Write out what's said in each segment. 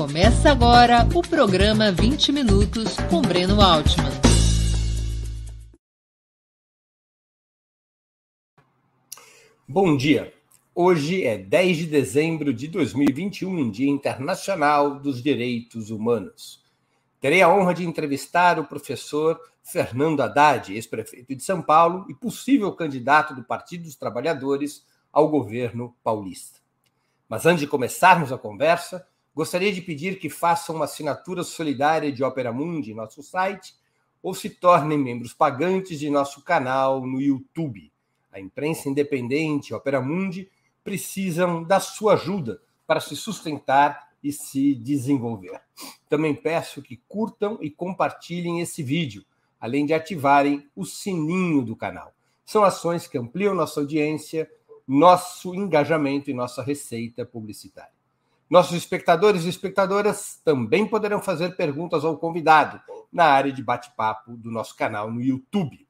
Começa agora o programa 20 Minutos com Breno Altman. Bom dia. Hoje é 10 de dezembro de 2021, Dia Internacional dos Direitos Humanos. Terei a honra de entrevistar o professor Fernando Haddad, ex-prefeito de São Paulo e possível candidato do Partido dos Trabalhadores ao governo paulista. Mas antes de começarmos a conversa, gostaria de pedir que façam uma assinatura solidária de Opera Mundi nosso site ou se tornem membros pagantes de nosso canal no YouTube. A imprensa independente Opera Mundi precisam da sua ajuda para se sustentar e se desenvolver. Também peço que curtam e compartilhem esse vídeo, além de ativarem o sininho do canal. São ações que ampliam nossa audiência, nosso engajamento e nossa receita publicitária. Nossos espectadores e espectadoras também poderão fazer perguntas ao convidado na área de bate-papo do nosso canal no YouTube.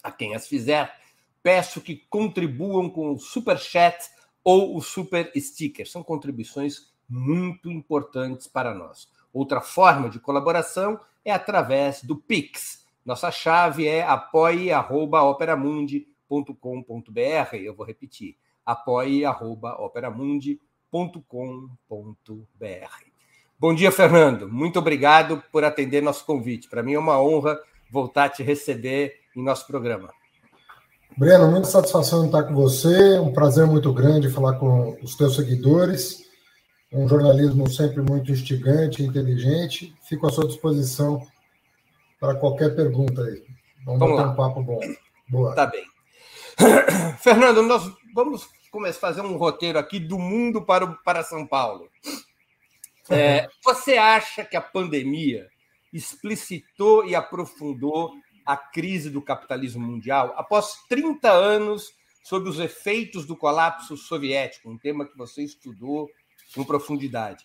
A quem as fizer, peço que contribuam com o Super Chat ou o Super Sticker. São contribuições muito importantes para nós. Outra forma de colaboração é através do Pix. Nossa chave é apoie.operamundi.com.br. Eu vou repetir: apoie.operamundi.com.br www.cultura.br. Bom dia, Fernando. Muito obrigado por atender nosso convite. Para mim é uma honra voltar a te receber em nosso programa. Breno, muita satisfação estar com você. Um prazer muito grande falar com os teus seguidores. Um jornalismo sempre muito instigante, inteligente. Fico à sua disposição para qualquer pergunta aí. Vamos, vamos bater um papo bom. Boa. Tá bem. Fernando, nós vamos começar a fazer um roteiro aqui do mundo para, o, para São Paulo. É, você acha que a pandemia explicitou e aprofundou a crise do capitalismo mundial após 30 anos sob os efeitos do colapso soviético, um tema que você estudou com profundidade.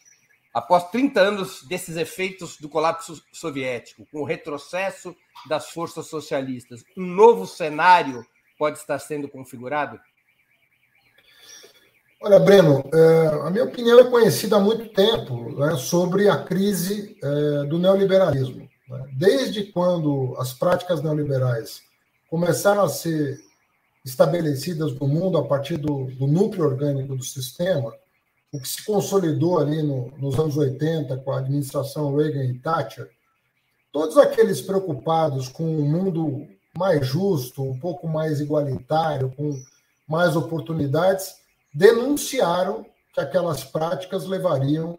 Após 30 anos desses efeitos do colapso soviético, com o retrocesso das forças socialistas, um novo cenário pode estar sendo configurado? Olha, Breno, é, a minha opinião é conhecida há muito tempo né, sobre a crise é, do neoliberalismo. Né? Desde quando as práticas neoliberais começaram a ser estabelecidas no mundo a partir do, do núcleo orgânico do sistema, o que se consolidou ali no, nos anos 80 com a administração Reagan e Thatcher, todos aqueles preocupados com um mundo mais justo, um pouco mais igualitário, com mais oportunidades, denunciaram que aquelas práticas levariam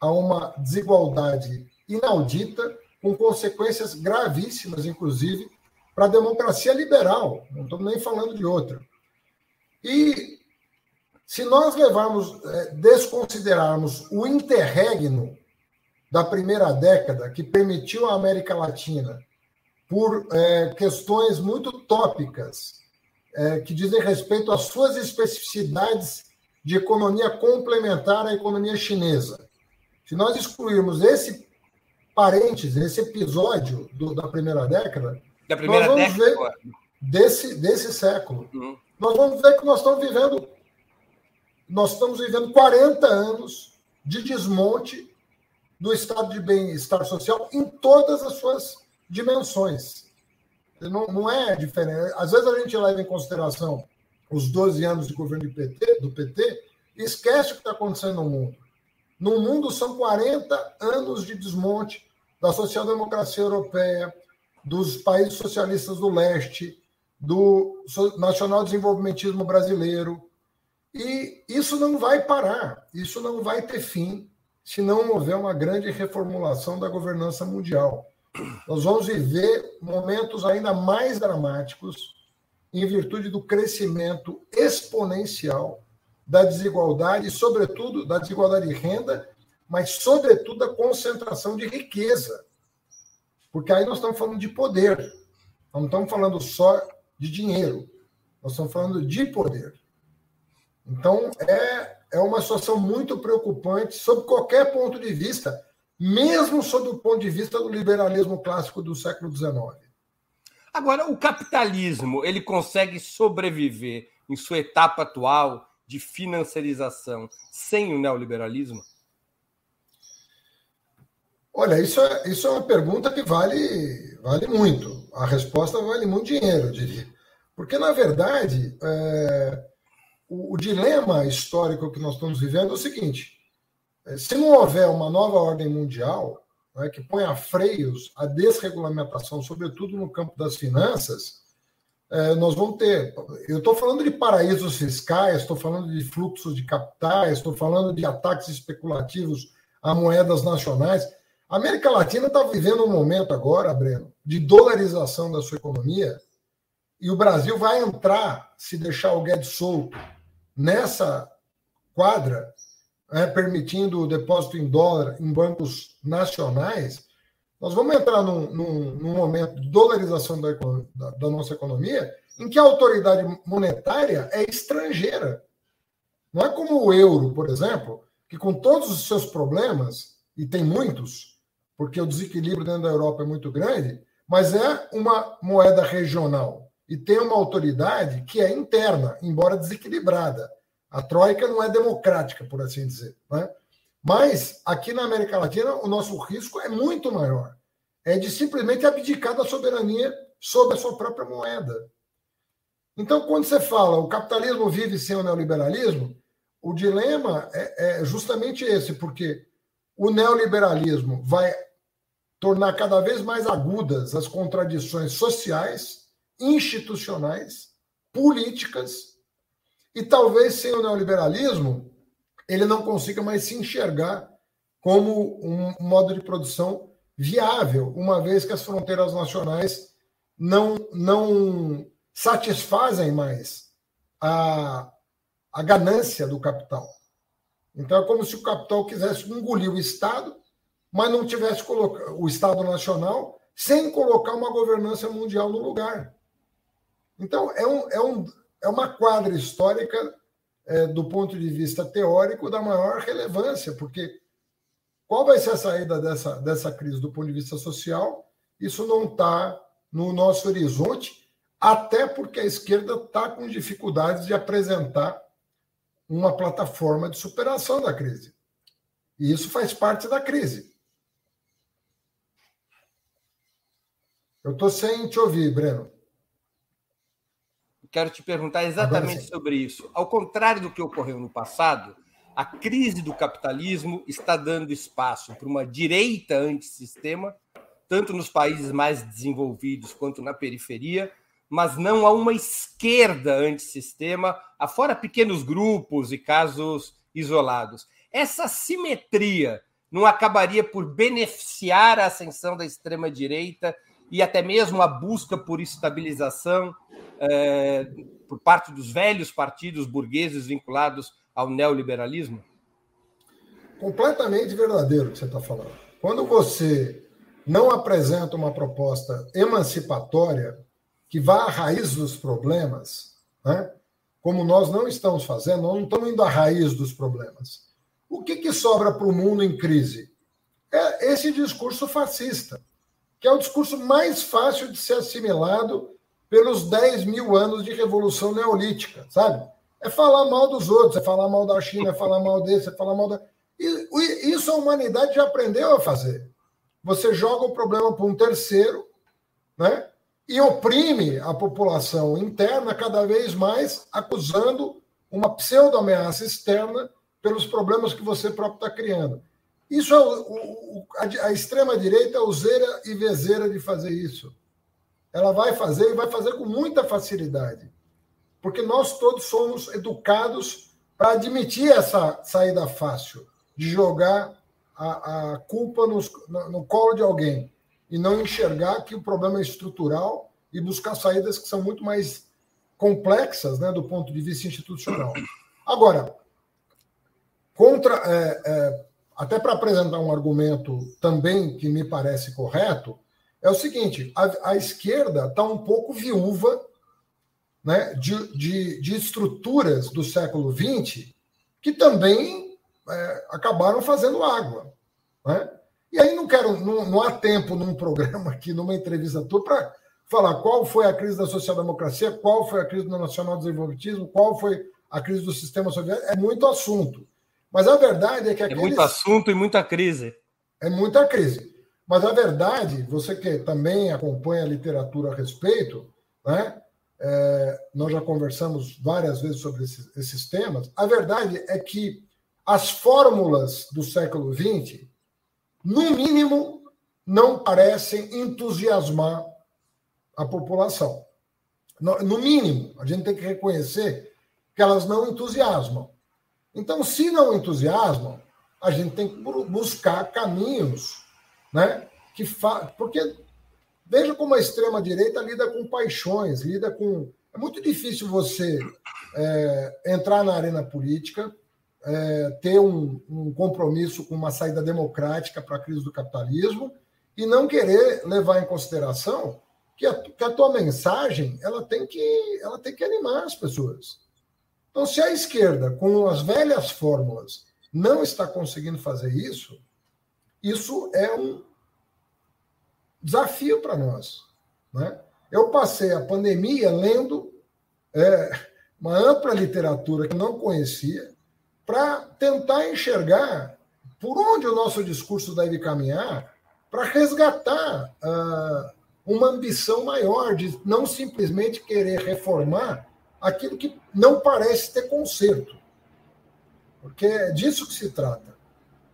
a uma desigualdade inaudita, com consequências gravíssimas, inclusive, para a democracia liberal. Não estamos nem falando de outra. E se nós levarmos, é, desconsiderarmos o interregno da primeira década, que permitiu à América Latina, por é, questões muito tópicas, é, que dizem respeito às suas especificidades de economia complementar à economia chinesa. Se nós excluirmos esse parênteses, esse episódio do, da primeira década, da primeira nós vamos década ver desse, desse século, uhum. nós vamos ver que nós estamos vivendo nós estamos vivendo 40 anos de desmonte do estado de bem-estar social em todas as suas dimensões. Não, não é diferente. Às vezes a gente leva em consideração os 12 anos de governo do PT, do PT e esquece o que está acontecendo no mundo. No mundo são 40 anos de desmonte da social-democracia europeia, dos países socialistas do leste, do nacional-desenvolvimentismo brasileiro. E isso não vai parar, isso não vai ter fim se não houver uma grande reformulação da governança mundial nós vamos viver momentos ainda mais dramáticos em virtude do crescimento exponencial da desigualdade, sobretudo da desigualdade de renda, mas sobretudo da concentração de riqueza. Porque aí nós estamos falando de poder. Não estamos falando só de dinheiro. Nós estamos falando de poder. Então, é, é uma situação muito preocupante sob qualquer ponto de vista, mesmo sob o ponto de vista do liberalismo clássico do século XIX. Agora, o capitalismo ele consegue sobreviver em sua etapa atual de financiarização sem o neoliberalismo? Olha, isso é, isso é uma pergunta que vale, vale muito. A resposta vale muito dinheiro, eu diria. Porque, na verdade, é, o, o, dilema histórico que nós estamos vivendo é o seguinte: se não houver uma nova ordem mundial né, que ponha freios à desregulamentação, sobretudo no campo das finanças, é, nós vamos ter. Eu estou falando de paraísos fiscais, estou falando de fluxos de capitais, estou falando de ataques especulativos a moedas nacionais. A América Latina está vivendo um momento agora, Breno, de dolarização da sua economia, e o Brasil vai entrar, se deixar o Guedes solto, nessa quadra, né, permitindo o depósito em dólar em bancos nacionais, nós vamos entrar num, num, num momento de dolarização da, da, da nossa economia em que a autoridade monetária é estrangeira. Não é como o euro, por exemplo, que com todos os seus problemas, e tem muitos, porque o desequilíbrio dentro da Europa é muito grande, mas é uma moeda regional e tem uma autoridade que é interna, embora desequilibrada. A Troika não é democrática, por assim dizer. Né? Mas aqui na América Latina, o nosso risco é muito maior. É de simplesmente abdicar da soberania sobre a sua própria moeda. Então, quando você fala o capitalismo vive sem o neoliberalismo, o dilema é, é justamente esse, porque o neoliberalismo vai tornar cada vez mais agudas as contradições sociais, institucionais, políticas, e talvez sem o neoliberalismo ele não consiga mais se enxergar como um modo de produção viável, uma vez que as fronteiras nacionais não, não satisfazem mais a, a ganância do capital. Então é como se o capital quisesse engolir o Estado mas não tivesse o Estado Nacional sem colocar uma governança mundial no lugar. Então, é, um, é, um, é uma quadra histórica, é, do ponto de vista teórico, da maior relevância, porque qual vai ser a saída dessa, dessa crise do ponto de vista social? Isso não está no nosso horizonte, até porque a esquerda está com dificuldades de apresentar uma plataforma de superação da crise. E isso faz parte da crise. Eu estou sem te ouvir, Breno. Quero te perguntar exatamente sobre isso. Ao contrário do que ocorreu no passado, a crise do capitalismo está dando espaço para uma direita antissistema, tanto nos países mais desenvolvidos quanto na periferia, mas não a uma esquerda antissistema, afora pequenos grupos e casos isolados. Essa simetria não acabaria por beneficiar a ascensão da extrema-direita e até mesmo a busca por estabilização é, por parte dos velhos partidos burgueses vinculados ao neoliberalismo? Completamente verdadeiro o que você está falando. Quando você não apresenta uma proposta emancipatória que vá à raiz dos problemas, né? como nós não estamos fazendo, nós não estamos indo à raiz dos problemas. O que, que sobra para o mundo em crise? É esse discurso fascista que é o discurso mais fácil de ser assimilado pelos 10 mil anos de revolução neolítica, sabe? É falar mal dos outros, é falar mal da China, é falar mal desse, é falar mal da. E, isso a humanidade já aprendeu a fazer. Você joga o problema para um terceiro, né? E oprime a população interna cada vez mais, acusando uma pseudo-ameaça externa pelos problemas que você próprio está criando. Isso é o, o, a, a extrema-direita useira e vezeira de fazer isso. Ela vai fazer e vai fazer com muita facilidade. Porque nós todos somos educados para admitir essa saída fácil, de jogar a, a culpa nos, no, no colo de alguém e não enxergar que o problema é estrutural e buscar saídas que são muito mais complexas né, do ponto de vista institucional. Agora, contra, é, é, até para apresentar um argumento também que me parece correto, é o seguinte: a, a esquerda está um pouco viúva né, de, de, de, estruturas do século XX que também é, acabaram fazendo água. Né? E aí não quero, não, não há tempo num programa aqui, numa entrevista tua, para falar qual foi a crise da social-democracia, qual foi a crise do nacional desenvolvimentismo, qual foi a crise do sistema soviético, é muito assunto. Mas a verdade é que aqueles... É muito assunto e muita crise. É muita crise. Mas a verdade, você que também acompanha a literatura a respeito, né? É, nós já conversamos várias vezes sobre esses, esses, temas. A verdade é que as fórmulas do século XX, no mínimo, não parecem entusiasmar a população. No, no mínimo, a gente tem que reconhecer que elas não entusiasmam. Então, se não entusiasmam, a gente tem que buscar caminhos, né? Que fa... Porque veja como a extrema-direita lida com paixões, lida com. É muito difícil você é, entrar na arena política, é, ter um, um, compromisso com uma saída democrática para a crise do capitalismo e não querer levar em consideração que a, que a tua mensagem ela tem que ela tem que animar as pessoas. Então, se a esquerda, com as velhas fórmulas, não está conseguindo fazer isso, isso é um desafio para nós. Né? Eu passei a pandemia lendo é, uma ampla literatura que não conhecia, para tentar enxergar por onde o nosso discurso deve caminhar para resgatar uh, uma ambição maior de não simplesmente querer reformar aquilo que não parece ter conserto. Porque é disso que se trata.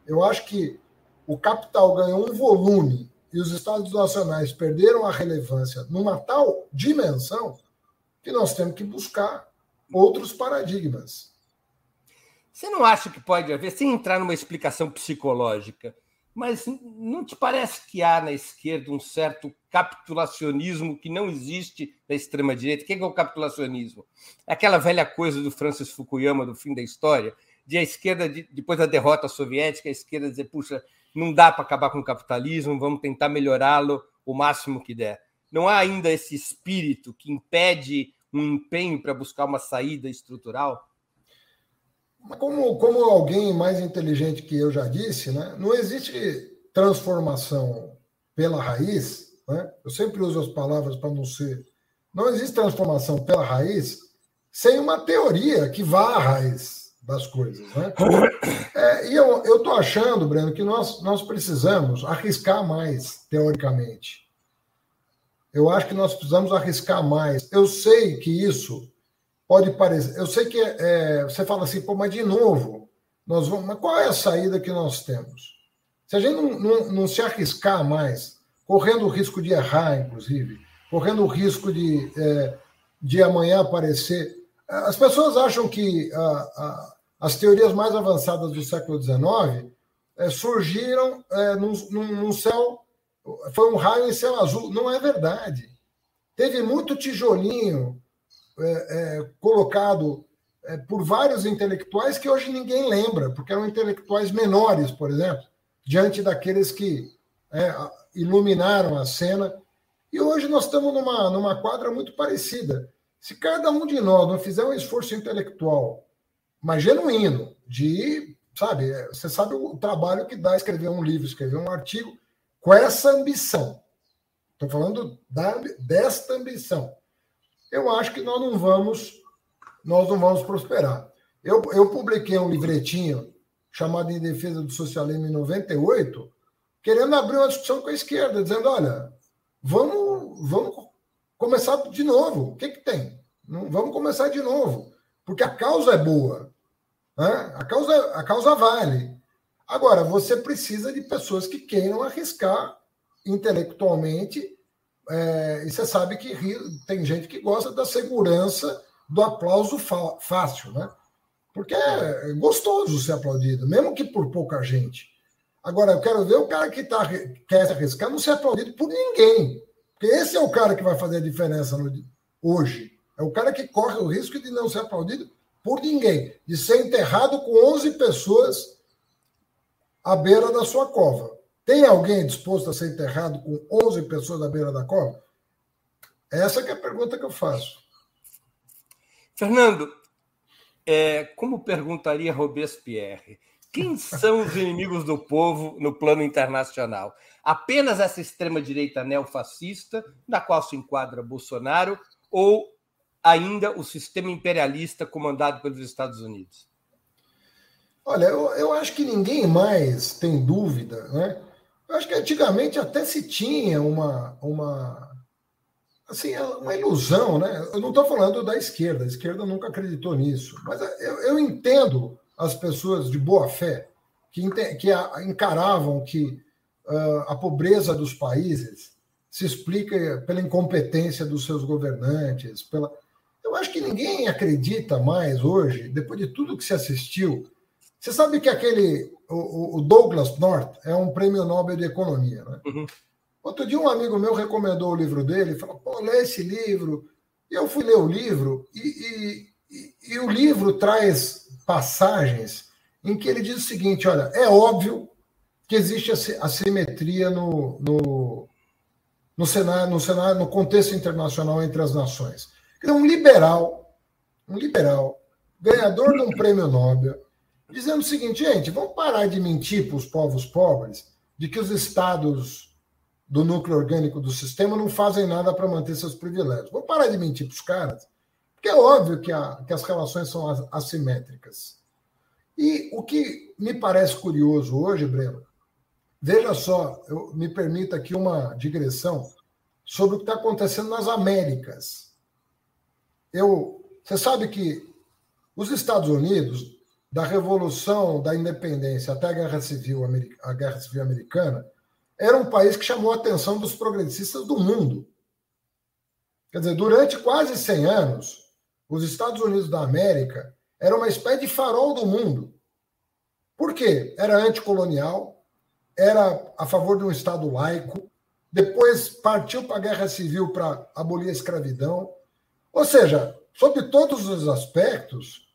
Eu acho que o capital ganhou um volume e os estados nacionais perderam a relevância numa tal dimensão que nós temos que buscar outros paradigmas. Você não acha que pode haver, sem entrar numa explicação psicológica, mas não te parece que há na esquerda um certo capitulacionismo que não existe na extrema-direita? O que é o capitulacionismo? É aquela velha coisa do Francis Fukuyama, do fim da história, de a esquerda, depois da derrota soviética, a esquerda dizer, puxa, não dá para acabar com o capitalismo, vamos tentar melhorá-lo o máximo que der. Não há ainda esse espírito que impede um empenho para buscar uma saída estrutural? Como, como alguém mais inteligente que eu já disse, né, não existe transformação pela raiz. Né? Eu sempre uso as palavras para não ser. Não existe transformação pela raiz sem uma teoria que vá à raiz das coisas. Né? É, e eu estou achando, Breno, que nós, nós precisamos arriscar mais, teoricamente. Eu acho que nós precisamos arriscar mais. Eu sei que isso pode parecer. Eu sei que é, você fala assim, pô, mas de novo, nós vamos. Mas qual é a saída que nós temos? Se a gente não, não, não se arriscar mais, correndo o risco de errar, inclusive, correndo o risco de, é, de amanhã aparecer. As pessoas acham que a, a, as teorias mais avançadas do século XIX é, surgiram é, num, num, céu. Foi um raio em céu azul. Não é verdade. Teve muito tijolinho é, é colocado é, por vários intelectuais que hoje ninguém lembra, porque eram intelectuais menores, por exemplo, diante daqueles que é, iluminaram a cena. E hoje nós estamos numa, numa quadra muito parecida. Se cada um de nós não fizer um esforço intelectual mas genuíno, de, sabe, é, você sabe o trabalho que dá escrever um livro, escrever um artigo com essa ambição. Estou falando da, desta ambição. Eu acho que nós não vamos, nós não vamos prosperar. Eu, eu publiquei um livretinho chamado Em Defesa do Socialismo em 98, querendo abrir uma discussão com a esquerda, dizendo, olha, vamos, vamos começar de novo. O que, que tem? Vamos começar de novo porque a causa é boa. Né? A, causa, a causa vale. Agora, você precisa de pessoas que queiram arriscar intelectualmente. É, e você sabe que tem gente que gosta da segurança do aplauso fácil, né? Porque é gostoso ser aplaudido, mesmo que por pouca gente. Agora, eu quero ver o cara que tá, quer se arriscar não ser aplaudido por ninguém. Porque esse é o cara que vai fazer a diferença no, hoje. É o cara que corre o risco de não ser aplaudido por ninguém, de ser enterrado com 11 pessoas à beira da sua cova. Tem alguém disposto a ser enterrado com 11 pessoas à beira da cova? Essa é a pergunta que eu faço. Fernando, é, como perguntaria Robespierre, quem são os inimigos do povo no plano internacional? Apenas essa extrema-direita neofascista, na qual se enquadra Bolsonaro, ou ainda o sistema imperialista comandado pelos Estados Unidos? Olha, eu, eu acho que ninguém mais tem dúvida né, Eu acho que antigamente até se tinha uma, uma, assim, uma ilusão, né? Eu não estou falando da esquerda, a esquerda nunca acreditou nisso, mas eu, eu entendo as pessoas de boa fé que, que encaravam que uh, a pobreza dos países se explica pela incompetência dos seus governantes, pela. Eu acho que ninguém acredita mais hoje, depois de tudo que se assistiu. Você sabe que aquele o, o Douglas North é um prêmio Nobel de Economia, né? Uhum. Outro dia um amigo meu recomendou o livro dele, falou, pô, lê esse livro. E eu fui ler o livro, e, e, e, e o livro traz passagens em que ele diz o seguinte: olha, é óbvio que existe assimetria no, no, no, cenário, no cenário, no contexto internacional entre as nações. Um liberal, um liberal, ganhador de um prêmio Nobel, dizendo o seguinte, gente, vamos parar de mentir para os povos pobres de que os estados do núcleo orgânico do sistema não fazem nada para manter seus privilégios. Vamos parar de mentir para os caras, porque é óbvio que, a, que as relações são assimétricas. E o que me parece curioso hoje, Breno, veja só, eu, me permita aqui uma digressão sobre o que está acontecendo nas Américas. Eu, você sabe que os Estados Unidos da Revolução da Independência até a Guerra Civil, a Guerra Civil Americana, era um país que chamou a atenção dos progressistas do mundo. Quer dizer, durante quase 100 anos, os Estados Unidos da América era uma espécie de farol do mundo. Por quê? Era anticolonial, era a favor de um Estado laico, depois partiu para a Guerra Civil para abolir a escravidão. Ou seja, sob todos os aspectos,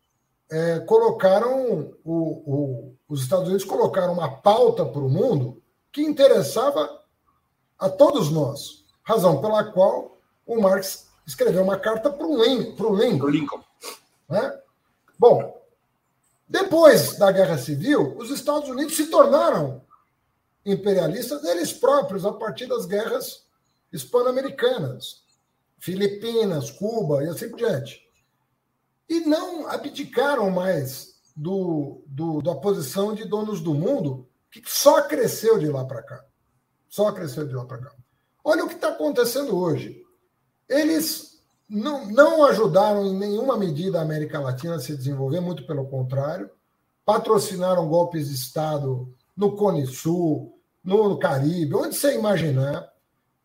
é, colocaram o, o, os Estados Unidos colocaram uma pauta para o mundo que interessava a todos nós, razão pela qual o Marx escreveu uma carta para o Lincoln. Lincoln. Lincoln. Né? Bom, depois da Guerra Civil, os Estados Unidos se tornaram imperialistas eles próprios a partir das guerras hispano-americanas, Filipinas, Cuba e assim por diante e não abdicaram mais do, do, da posição de donos do mundo, que só cresceu de lá para cá. Só cresceu de lá para cá. Olha o que está acontecendo hoje. Eles não, não ajudaram em nenhuma medida a América Latina a se desenvolver, muito pelo contrário. Patrocinaram golpes de Estado no Cone Sul, no Caribe, onde você imaginar.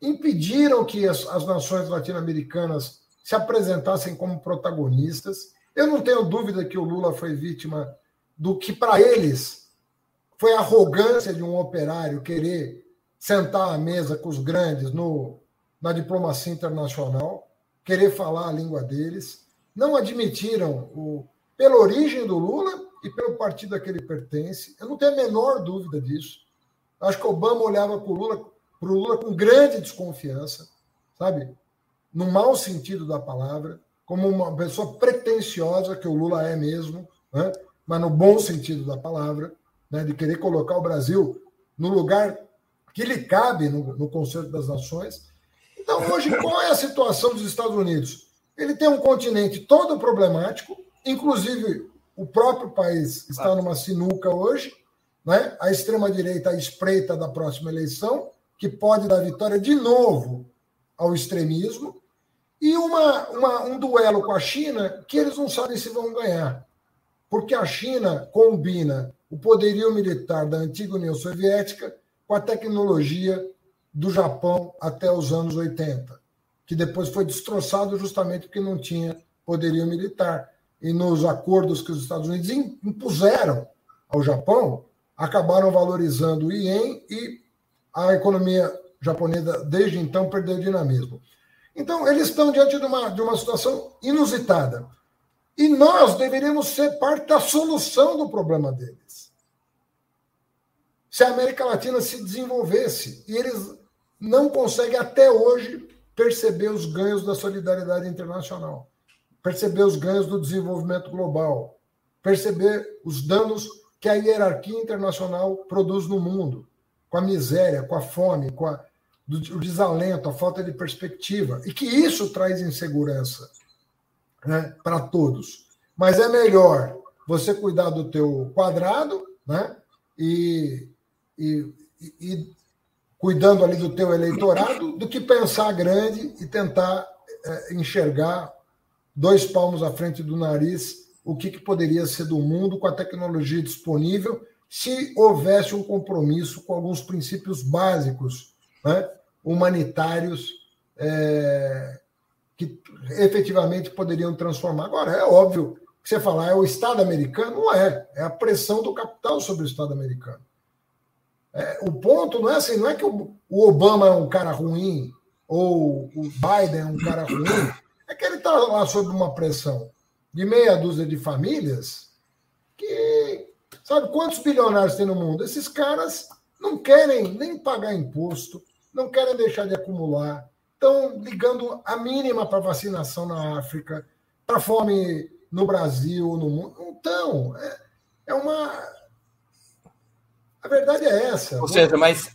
Impediram que as, as nações latino-americanas se apresentassem como protagonistas. Eu não tenho dúvida que o Lula foi vítima do que, para eles, foi a arrogância de um operário querer sentar à mesa com os grandes no, na diplomacia internacional, querer falar a língua deles. Não admitiram, o, pela origem do Lula e pelo partido a que ele pertence, eu não tenho a menor dúvida disso. Acho que Obama olhava para o Lula, Lula com grande desconfiança, sabe? No mau sentido da palavra, como uma pessoa pretensiosa, que o Lula é mesmo, né? mas no bom sentido da palavra, né? de querer colocar o Brasil no lugar que lhe cabe no, no Conselho das Nações. Então, hoje, qual é a situação dos Estados Unidos? Ele tem um continente todo problemático, inclusive o próprio país está numa sinuca hoje, né? a extrema-direita espreita da próxima eleição, que pode dar vitória de novo ao extremismo, e uma, uma, um duelo com a China que eles não sabem se vão ganhar. Porque a China combina o poderio militar da antiga União Soviética com a tecnologia do Japão até os anos 80, que depois foi destroçado justamente porque não tinha poderio militar. E nos acordos que os Estados Unidos impuseram ao Japão, acabaram valorizando o ien e a economia japonesa, desde então, perdeu dinamismo. Então, eles estão diante de uma, de uma situação inusitada. E nós deveríamos ser parte da solução do problema deles. Se a América Latina se desenvolvesse, e eles não conseguem até hoje perceber os ganhos da solidariedade internacional, perceber os ganhos do desenvolvimento global, perceber os danos que a hierarquia internacional produz no mundo, com a miséria, com a fome, com a do desalento, a falta de perspectiva, e que isso traz insegurança né, para todos. Mas é melhor você cuidar do teu quadrado né, e, e, e cuidando ali do teu eleitorado, do que pensar grande e tentar é, enxergar dois palmos à frente do nariz o que, que poderia ser do mundo com a tecnologia disponível se houvesse um compromisso com alguns princípios básicos né, humanitários é, que efetivamente poderiam transformar. Agora, é óbvio que você falar é o Estado americano, não é. É a pressão do capital sobre o Estado americano. É, o ponto não é assim, não é que o, o, Obama é um cara ruim ou o Biden é um cara ruim, é que ele está lá sob uma pressão de meia dúzia de famílias que sabe quantos bilionários tem no mundo? Esses caras não querem nem pagar imposto, não querem deixar de acumular, estão ligando a mínima para vacinação na África, para fome no Brasil, no mundo. Então, é, é uma a verdade é essa. Ou seja, mas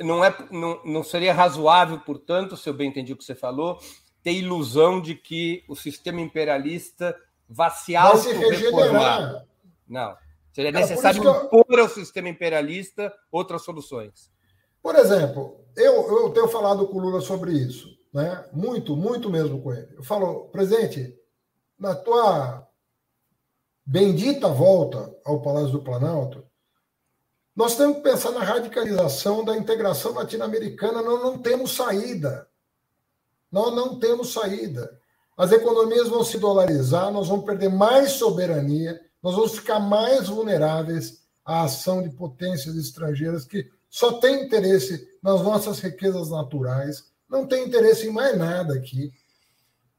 não, é, não, não seria razoável, portanto, se eu bem entendi o que você falou, ter ilusão de que o sistema imperialista vá se auto-reformar. Não. Seria necessário eu... impor ao sistema imperialista outras soluções. Por exemplo, eu, eu tenho falado com o Lula sobre isso, né? muito, muito mesmo com ele. Eu falo, presidente, na tua bendita volta ao Palácio do Planalto, nós temos que pensar na radicalização da integração latino-americana. Nós não temos saída. Nós não temos saída. As economias vão se dolarizar, nós vamos perder mais soberania, nós vamos ficar mais vulneráveis à ação de potências estrangeiras que só têm interesse nas nossas riquezas naturais, não tem interesse em mais nada aqui.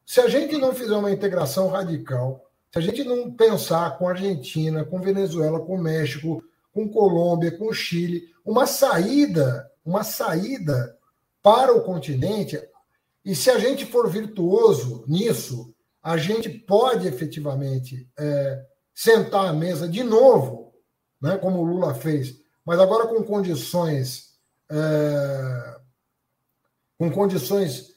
Se a gente não fizer uma integração radical, se a gente não pensar com a Argentina, com Venezuela, com México, com Colômbia, com Chile, uma saída, uma saída para o continente. E se a gente for virtuoso nisso, a gente pode efetivamente é, sentar à mesa de novo, né, como o Lula fez, mas agora com condições é, com condições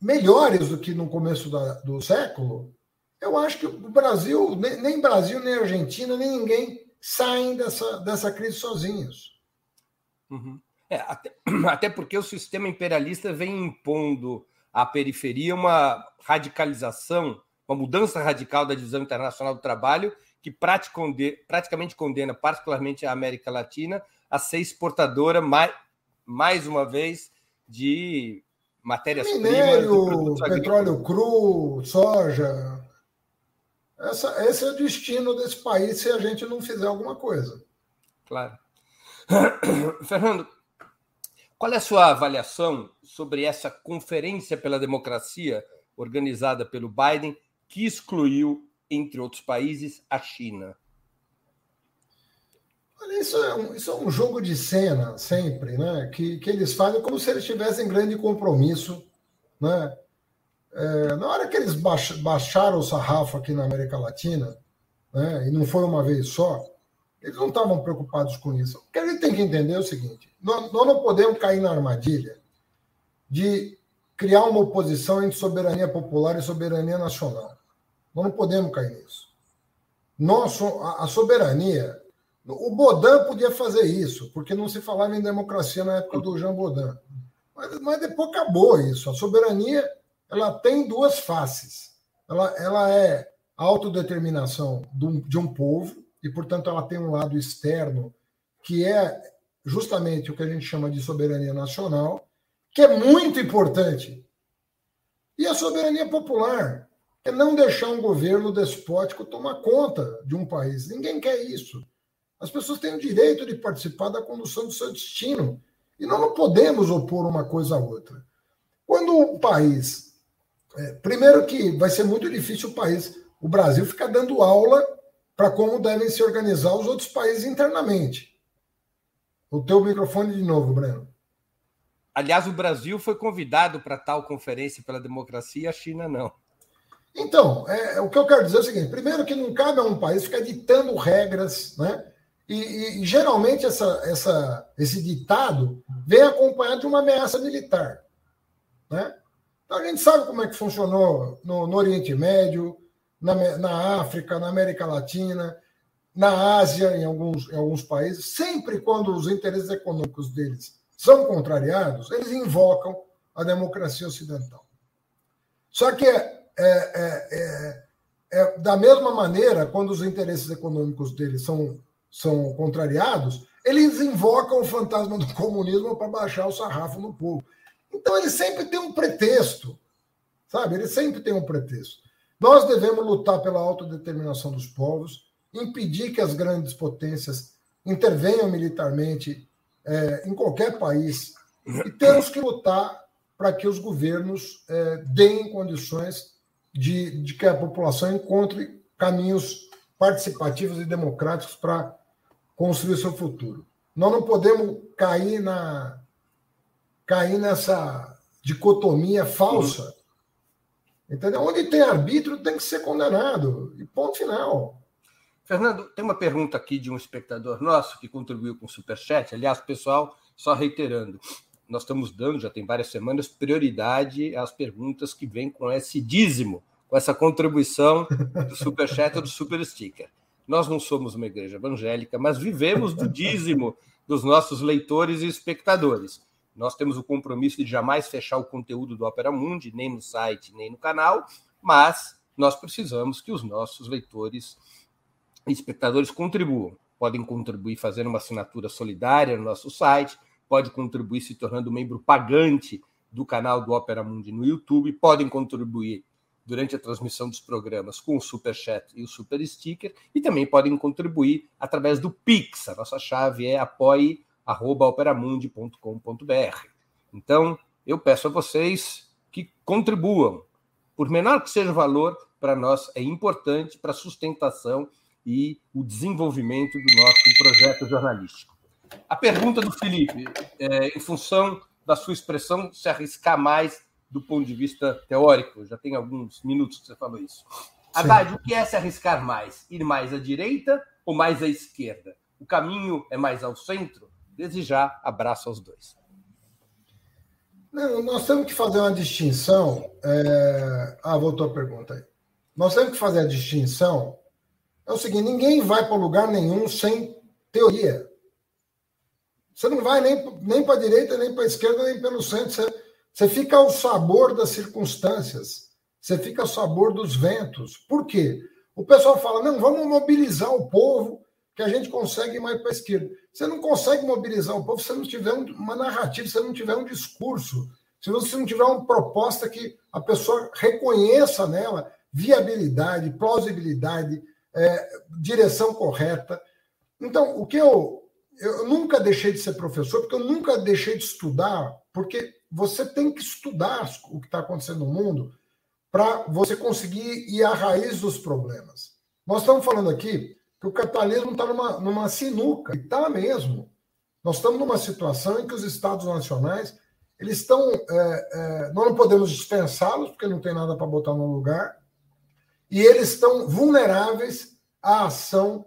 melhores do que no começo da, do século, eu acho que o Brasil, nem, nem Brasil, nem Argentina, nem ninguém saem dessa, dessa crise sozinhos. Uhum. É, até, até porque o sistema imperialista vem impondo à periferia uma radicalização, uma mudança radical da divisão internacional do trabalho, que praticamente condena, particularmente a América Latina, a ser exportadora, mais, mais uma vez, de matérias-primas. Minério, petróleo cru, soja, essa, esse é o destino desse país se a gente não fizer alguma coisa. Claro. Fernando, qual é a sua avaliação sobre essa Conferência pela Democracia organizada pelo Biden, que excluiu, entre outros países, a China? Olha, isso é um, isso é um jogo de cena, sempre, né? que, que eles fazem como se eles tivessem grande compromisso né? É, na hora que eles baixaram o sarrafo aqui na América Latina, né, e não foi uma vez só, eles não estavam preocupados com isso. O que a gente tem que entender é o seguinte: nós, nós não podemos cair na armadilha de criar uma oposição entre soberania popular e soberania nacional. Nós não podemos cair nisso. Nosso, a, a soberania. O Bodan podia fazer isso, porque não se falava em democracia na época do Jean Bodan. Mas, mas depois acabou isso. A soberania ela tem duas faces. Ela, ela é a autodeterminação de um povo, e, portanto, ela tem um lado externo, que é justamente o que a gente chama de soberania nacional, que é muito importante. E a soberania popular é não deixar um governo despótico tomar conta de um país. Ninguém quer isso. As pessoas têm o direito de participar da condução do seu destino. E nós não podemos opor uma coisa à outra. Quando o país é, primeiro que vai ser muito difícil o país, o Brasil, ficar dando aula para como devem se organizar os outros países internamente. O teu microfone de novo, Breno. Aliás, o Brasil foi convidado para tal conferência pela democracia, a China não. Então, é, o que eu quero dizer é o seguinte: primeiro, que não cabe a um país ficar ditando regras, né? E, e, geralmente essa, essa, esse ditado vem acompanhado de uma ameaça militar. Né? Então, a gente sabe como é que funcionou no, no Oriente Médio, na, na África, na América Latina. na Ásia, em alguns, em alguns países, sempre quando os interesses econômicos deles são contrariados, eles invocam a democracia ocidental. Só que é, é, é, é, da mesma maneira, quando os interesses econômicos deles são, são contrariados, eles invocam o fantasma do comunismo para baixar o sarrafo no povo. Então, eles sempre têm um pretexto, sabe? Eles sempre têm um pretexto. Nós devemos lutar pela autodeterminação dos povos, impedir que as grandes potências intervenham militarmente é, em qualquer país e temos que lutar para que os governos é, deem condições de, de que a população encontre caminhos participativos e democráticos para construir seu futuro. Nós não podemos cair na cair nessa dicotomia falsa. Entendeu? Onde tem arbítrio tem que ser condenado. E ponto final. Fernando, tem uma pergunta aqui de um espectador nosso que contribuiu com o Superchat. Aliás, pessoal, só reiterando, nós estamos dando, já tem várias semanas, prioridade às perguntas que vêm com esse dízimo, com essa contribuição do Superchat ou do Super Sticker. Nós não somos uma igreja evangélica, mas vivemos do dízimo dos nossos leitores e espectadores. Nós temos o compromisso de jamais fechar o conteúdo do Opera Mundi, nem no site, nem no canal, mas nós precisamos que os nossos leitores e espectadores contribuam. Podem contribuir fazendo uma assinatura solidária no nosso site, pode contribuir se tornando membro pagante do canal do Opera Mundi no YouTube, podem contribuir durante a transmissão dos programas com o Super Chat e o Super Sticker, e também podem contribuir através do Pix. A nossa chave é apoie.operamundi.com.br. Então, eu peço a vocês que contribuam. Por menor que seja o valor, para nós é importante para a sustentação e o desenvolvimento do nosso projeto jornalístico. A pergunta do Felipe, é, em função da sua expressão, se arriscar mais do ponto de vista teórico, já tem alguns minutos que você falou isso. Haddad, o que é se arriscar mais? Ir mais à direita ou mais à esquerda? O caminho é mais ao centro? Desde já, abraço aos dois. Não, nós temos que fazer uma distinção. É... Ah, voltou a pergunta aí. Nós temos que fazer a distinção. É o seguinte: ninguém vai para lugar nenhum sem teoria. Você não vai nem, nem para a direita, nem para a esquerda, nem pelo centro. Você, você fica ao sabor das circunstâncias. Você fica ao sabor dos ventos. Por quê? O pessoal fala: não, vamos mobilizar o povo que a gente consegue ir mais para a esquerda. Você não consegue mobilizar o povo se você não tiver uma narrativa, se você não tiver um discurso, se você não tiver uma proposta que a pessoa reconheça nela viabilidade, plausibilidade, é, direção correta. Então, o que eu eu nunca deixei de ser professor, porque eu nunca deixei de estudar, porque você tem que estudar o que está acontecendo no mundo para você conseguir ir à raiz dos problemas. Nós estamos falando aqui que o capitalismo está numa, numa sinuca, e está mesmo. Nós estamos numa situação em que os estados nacionais eles estão. É, é, nós não podemos dispensá-los, porque não tem nada para botar no lugar, e eles estão vulneráveis à ação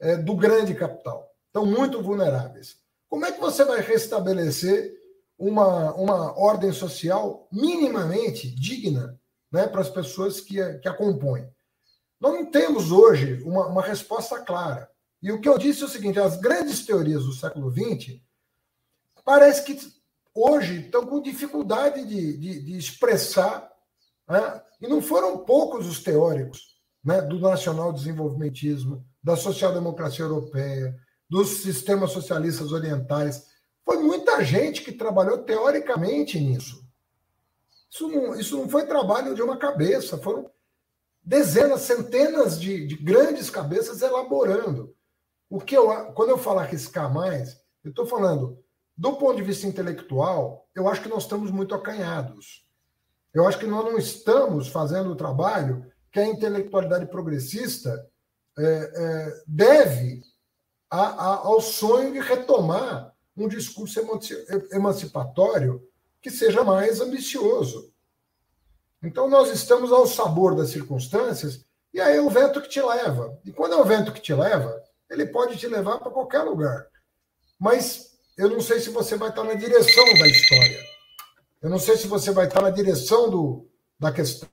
é, do grande capital. Estão muito vulneráveis. Como é que você vai restabelecer uma, uma ordem social minimamente digna né, para as pessoas que a, que a compõem? Nós não temos hoje uma, uma resposta clara. E o que eu disse é o seguinte: as grandes teorias do século XX parece que hoje estão com dificuldade de, de, de expressar, né? e não foram poucos os teóricos né, do nacional desenvolvimentismo, da social-democracia europeia, dos sistemas socialistas orientais. Foi muita gente que trabalhou teoricamente nisso. Isso não, isso não foi trabalho de uma cabeça, foram dezenas, centenas de, de grandes cabeças elaborando. O que eu, quando eu falo arriscar mais, eu estou falando do ponto de vista intelectual, eu acho que nós estamos muito acanhados. Eu acho que nós não estamos fazendo o trabalho que a intelectualidade progressista é, é, deve a, a, ao sonho de retomar um discurso emancipatório que seja mais ambicioso. Então, nós estamos ao sabor das circunstâncias, e aí é o vento que te leva. E quando é o vento que te leva, ele pode te levar para qualquer lugar. Mas eu não sei se você vai estar na direção da história. Eu não sei se você vai estar na direção do, da questão.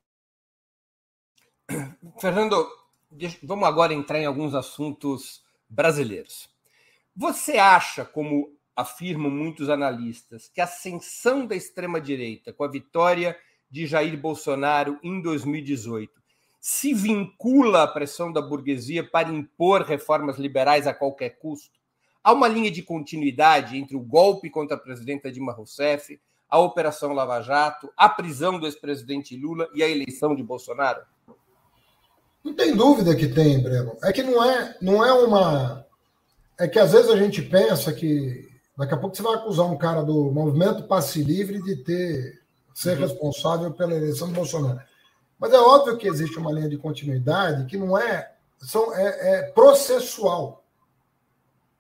Fernando, vamos agora entrar em alguns assuntos brasileiros. Você acha, como afirmam muitos analistas, que a ascensão da extrema-direita com a vitória de Jair Bolsonaro em 2018 se vincula à pressão da burguesia para impor reformas liberais a qualquer custo? Há uma linha de continuidade entre o golpe contra a presidenta Dilma Rousseff, a Operação Lava Jato, a prisão do ex-presidente Lula e a eleição de Bolsonaro? Não tem dúvida que tem, Breno. É que não é, não é uma. É que às vezes a gente pensa que daqui a pouco você vai acusar um cara do movimento passe livre de ter ser uhum. responsável pela eleição do Bolsonaro. Mas é óbvio que existe uma linha de continuidade que não é, são, é, é processual.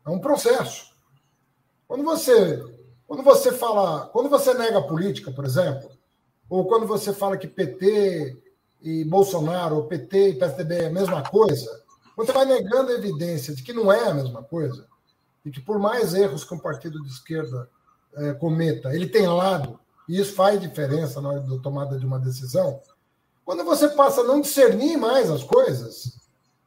É um processo. Quando você, quando você fala, quando você nega a política, por exemplo, ou quando você fala que PT e Bolsonaro, PT e PSDB é a mesma coisa, você vai negando a evidência de que não é a mesma coisa, e que por mais erros que um partido de esquerda é, cometa, ele tem lado, e isso faz diferença na hora da tomada de uma decisão. Quando você passa a não discernir mais as coisas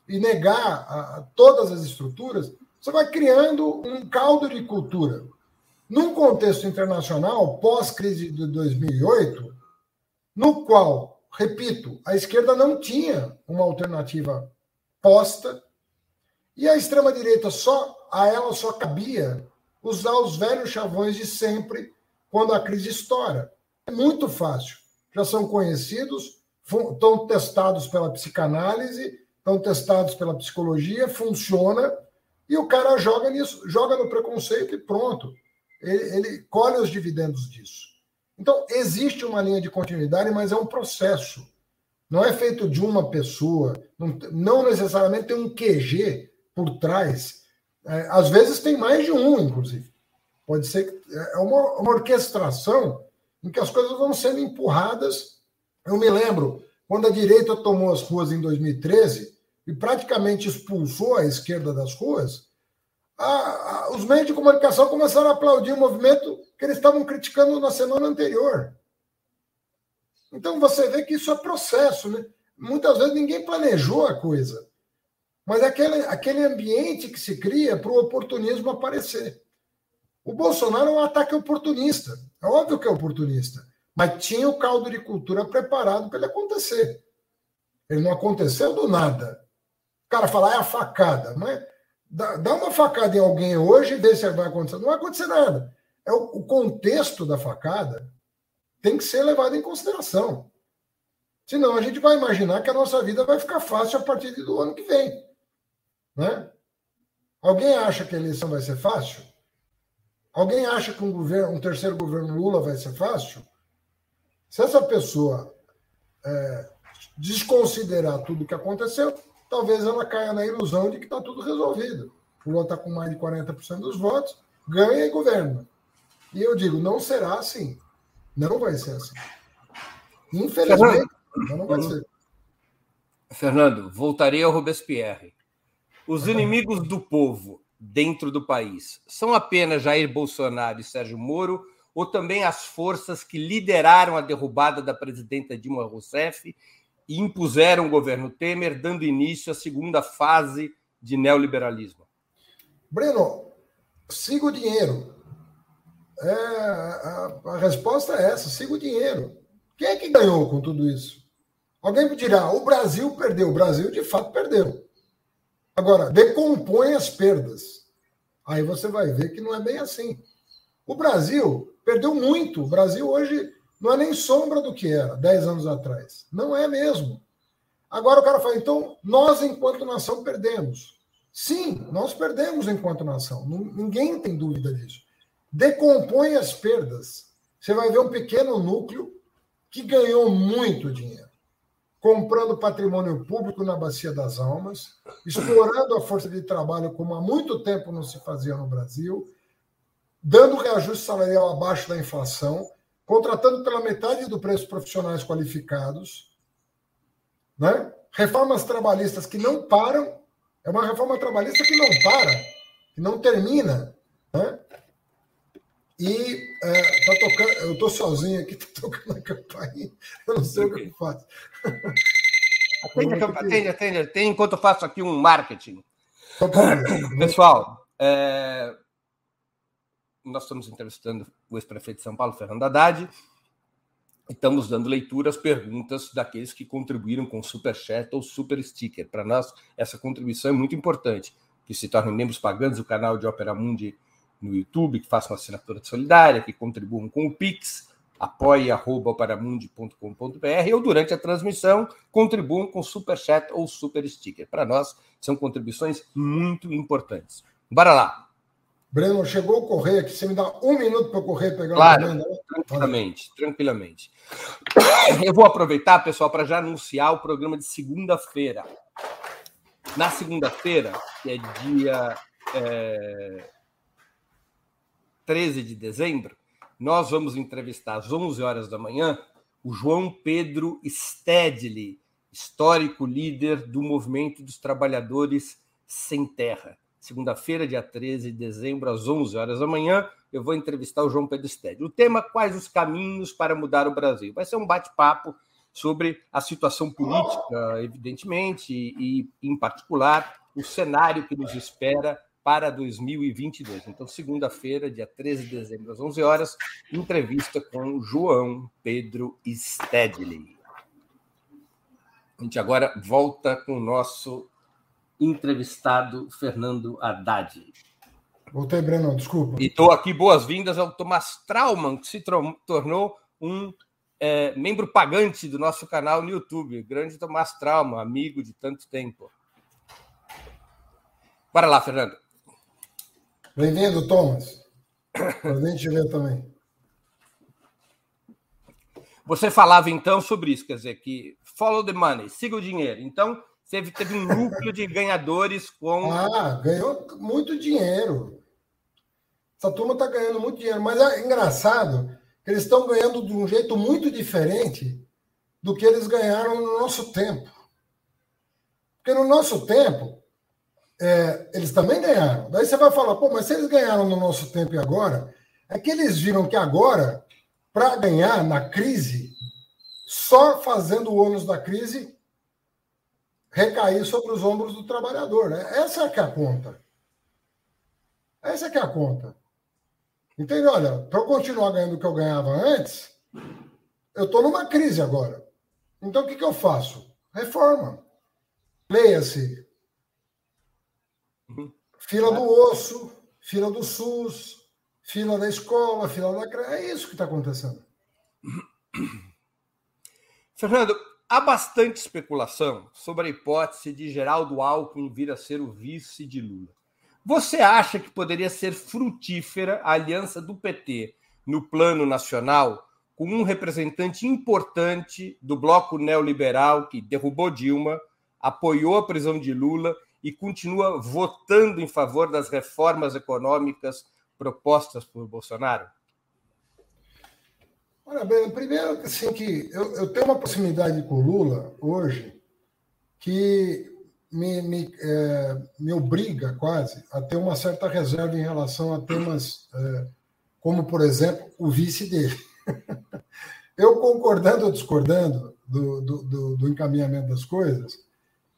e negar a, a todas as estruturas, você vai criando um caldo de cultura. Num contexto internacional, pós-crise de 2008, no qual repito, a esquerda não tinha uma alternativa posta e a extrema direita só a ela só cabia usar os velhos chavões de sempre quando a crise estoura. É muito fácil. Já são conhecidos, estão testados pela psicanálise, estão testados pela psicologia, funciona e o cara joga nisso, joga no preconceito e pronto. Ele, ele colhe os dividendos disso. Então, existe uma linha de continuidade, mas é um processo. Não é feito de uma pessoa, não, não necessariamente tem um QG por trás. É, às vezes tem mais de um, inclusive. Pode ser que é uma, uma orquestração em que as coisas vão sendo empurradas. Eu me lembro quando a direita tomou as ruas em 2013 e praticamente expulsou a esquerda das ruas, a, a, os meios de comunicação começaram a aplaudir o movimento que eles estavam criticando na semana anterior. Então você vê que isso é processo, né? Muitas vezes ninguém planejou a coisa, mas é aquele, aquele ambiente que se cria para o oportunismo aparecer. O Bolsonaro é um ataque oportunista. É óbvio que é oportunista, mas tinha o caldo de cultura preparado para ele acontecer. Ele não aconteceu do nada. O cara fala, ah, é a facada. Mas dá, dá uma facada em alguém hoje e vê se vai acontecer. Não vai acontecer nada. É o, o contexto da facada tem que ser levado em consideração. Senão a gente vai imaginar que a nossa vida vai ficar fácil a partir do ano que vem. Né? Alguém acha que a eleição vai ser fácil? Alguém acha que um, governo, um terceiro governo Lula vai ser fácil? Se essa pessoa é, desconsiderar tudo o que aconteceu, talvez ela caia na ilusão de que está tudo resolvido. O Lula está com mais de 40% dos votos, ganha e governa. E eu digo, não será assim. Não vai ser assim. Infelizmente, não vai ser. Fernando, voltarei ao Robespierre. Os inimigos do povo dentro do país são apenas Jair Bolsonaro e Sérgio Moro ou também as forças que lideraram a derrubada da presidenta Dilma Rousseff e impuseram o governo Temer, dando início à segunda fase de neoliberalismo? Breno, siga o dinheiro. É, a, a, resposta é essa: siga o dinheiro. Quem é que ganhou com tudo isso? Alguém me dirá: o Brasil perdeu. O Brasil, de fato, perdeu. Agora, decompõe as perdas. Aí você vai ver que não é bem assim. O Brasil perdeu muito. O Brasil hoje não é nem sombra do que era 10 anos atrás. Não é mesmo. Agora o cara fala, então, nós, enquanto nação, perdemos. Sim, nós perdemos enquanto nação. Ninguém tem dúvida disso decompõe as perdas. Você vai ver um pequeno núcleo que ganhou muito dinheiro, comprando patrimônio público na Bacia das Almas, explorando a força de trabalho como há muito tempo não se fazia no Brasil, dando reajuste salarial abaixo da inflação, contratando pela metade do preço profissionais qualificados, né? reformas trabalhistas que não param, é uma reforma trabalhista que não para, que não termina. Né? E é, tá tocando, eu estou sozinho aqui, tá tocando a campainha, eu não sei o que eu faço. Atende, atende, atende, atende, enquanto eu faço aqui um marketing. Pessoal, é... nós estamos entrevistando o ex-prefeito de São Paulo, Fernando Haddad, e estamos dando leitura às perguntas daqueles que contribuíram com super chat ou super sticker. Para nós, essa contribuição é muito importante, que se tornem membros pagantes do canal de Opera Mundi no YouTube, que façam assinatura solidária, que contribuam com o Pix, apoia.operamundi.com.br ou durante a transmissão contribuam com super chat ou super sticker. Para nós, são contribuições muito importantes. Bora lá. Breno, chegou o correio aqui. Você me dá um minuto para eu correr pegar claro, a Tranquilamente, tranquilamente. Eu vou aproveitar, pessoal, para já anunciar o programa de segunda-feira. Na segunda-feira, que é dia é, 13 de dezembro, nós vamos entrevistar às 11 horas da manhã o João Pedro Stedley, histórico líder do Movimento dos Trabalhadores Sem Terra. Segunda-feira, dia 13 de dezembro, às 11 horas da manhã, eu vou entrevistar o João Pedro Stedley. O tema: Quais os caminhos para mudar o Brasil? Vai ser um bate-papo sobre a situação política, evidentemente, e, em particular, o cenário que nos espera para 2022. Então, segunda-feira, dia 13 de dezembro, às 11 horas, entrevista com João Pedro Stedley. A gente agora volta com o nosso entrevistado Fernando Haddad. Voltei, Breno, desculpa. E estou aqui, boas-vindas ao Tomás Trauman, que se tornou um é, membro pagante do nosso canal no YouTube. Grande Tomás Trauman, amigo de tanto tempo. Bora lá, Fernando. Bem-vindo, Thomas. Prazer te ver também. Você falava então sobre isso, quer dizer, que follow the money, siga o dinheiro. Então, teve, teve um núcleo de ganhadores com. Ah, ganhou muito dinheiro. Essa turma está ganhando muito dinheiro, mas é engraçado que eles estão ganhando de um jeito muito diferente do que eles ganharam no nosso tempo. Porque no nosso tempo, é, eles também ganharam. Daí você vai falar, pô, mas se eles ganharam no nosso tempo e agora, é que eles viram que agora, para ganhar na crise, só fazendo o ônus da crise recair sobre os ombros do trabalhador. Né? Essa é é a conta. Essa é é a conta. Entendeu? Olha, para eu continuar ganhando o que eu ganhava antes, eu estou numa crise agora. Então o que, que eu faço? Reforma. Leia-se Fila do osso, fila do SUS, fila da escola, fila da. É isso que está acontecendo. Fernando, há bastante especulação sobre a hipótese de Geraldo Alckmin vir a ser o vice de Lula. Você acha que poderia ser frutífera a aliança do PT no plano nacional com um representante importante do bloco neoliberal que derrubou Dilma, apoiou a prisão de Lula e continua votando em favor das reformas econômicas propostas por Bolsonaro? Olha, bem, primeiro assim que eu, eu tenho uma proximidade com Lula hoje que me, me, é, me obriga quase a ter uma certa reserva em relação a temas é, como, por exemplo, o vice dele. eu concordando ou discordando do, do, do, do encaminhamento das coisas,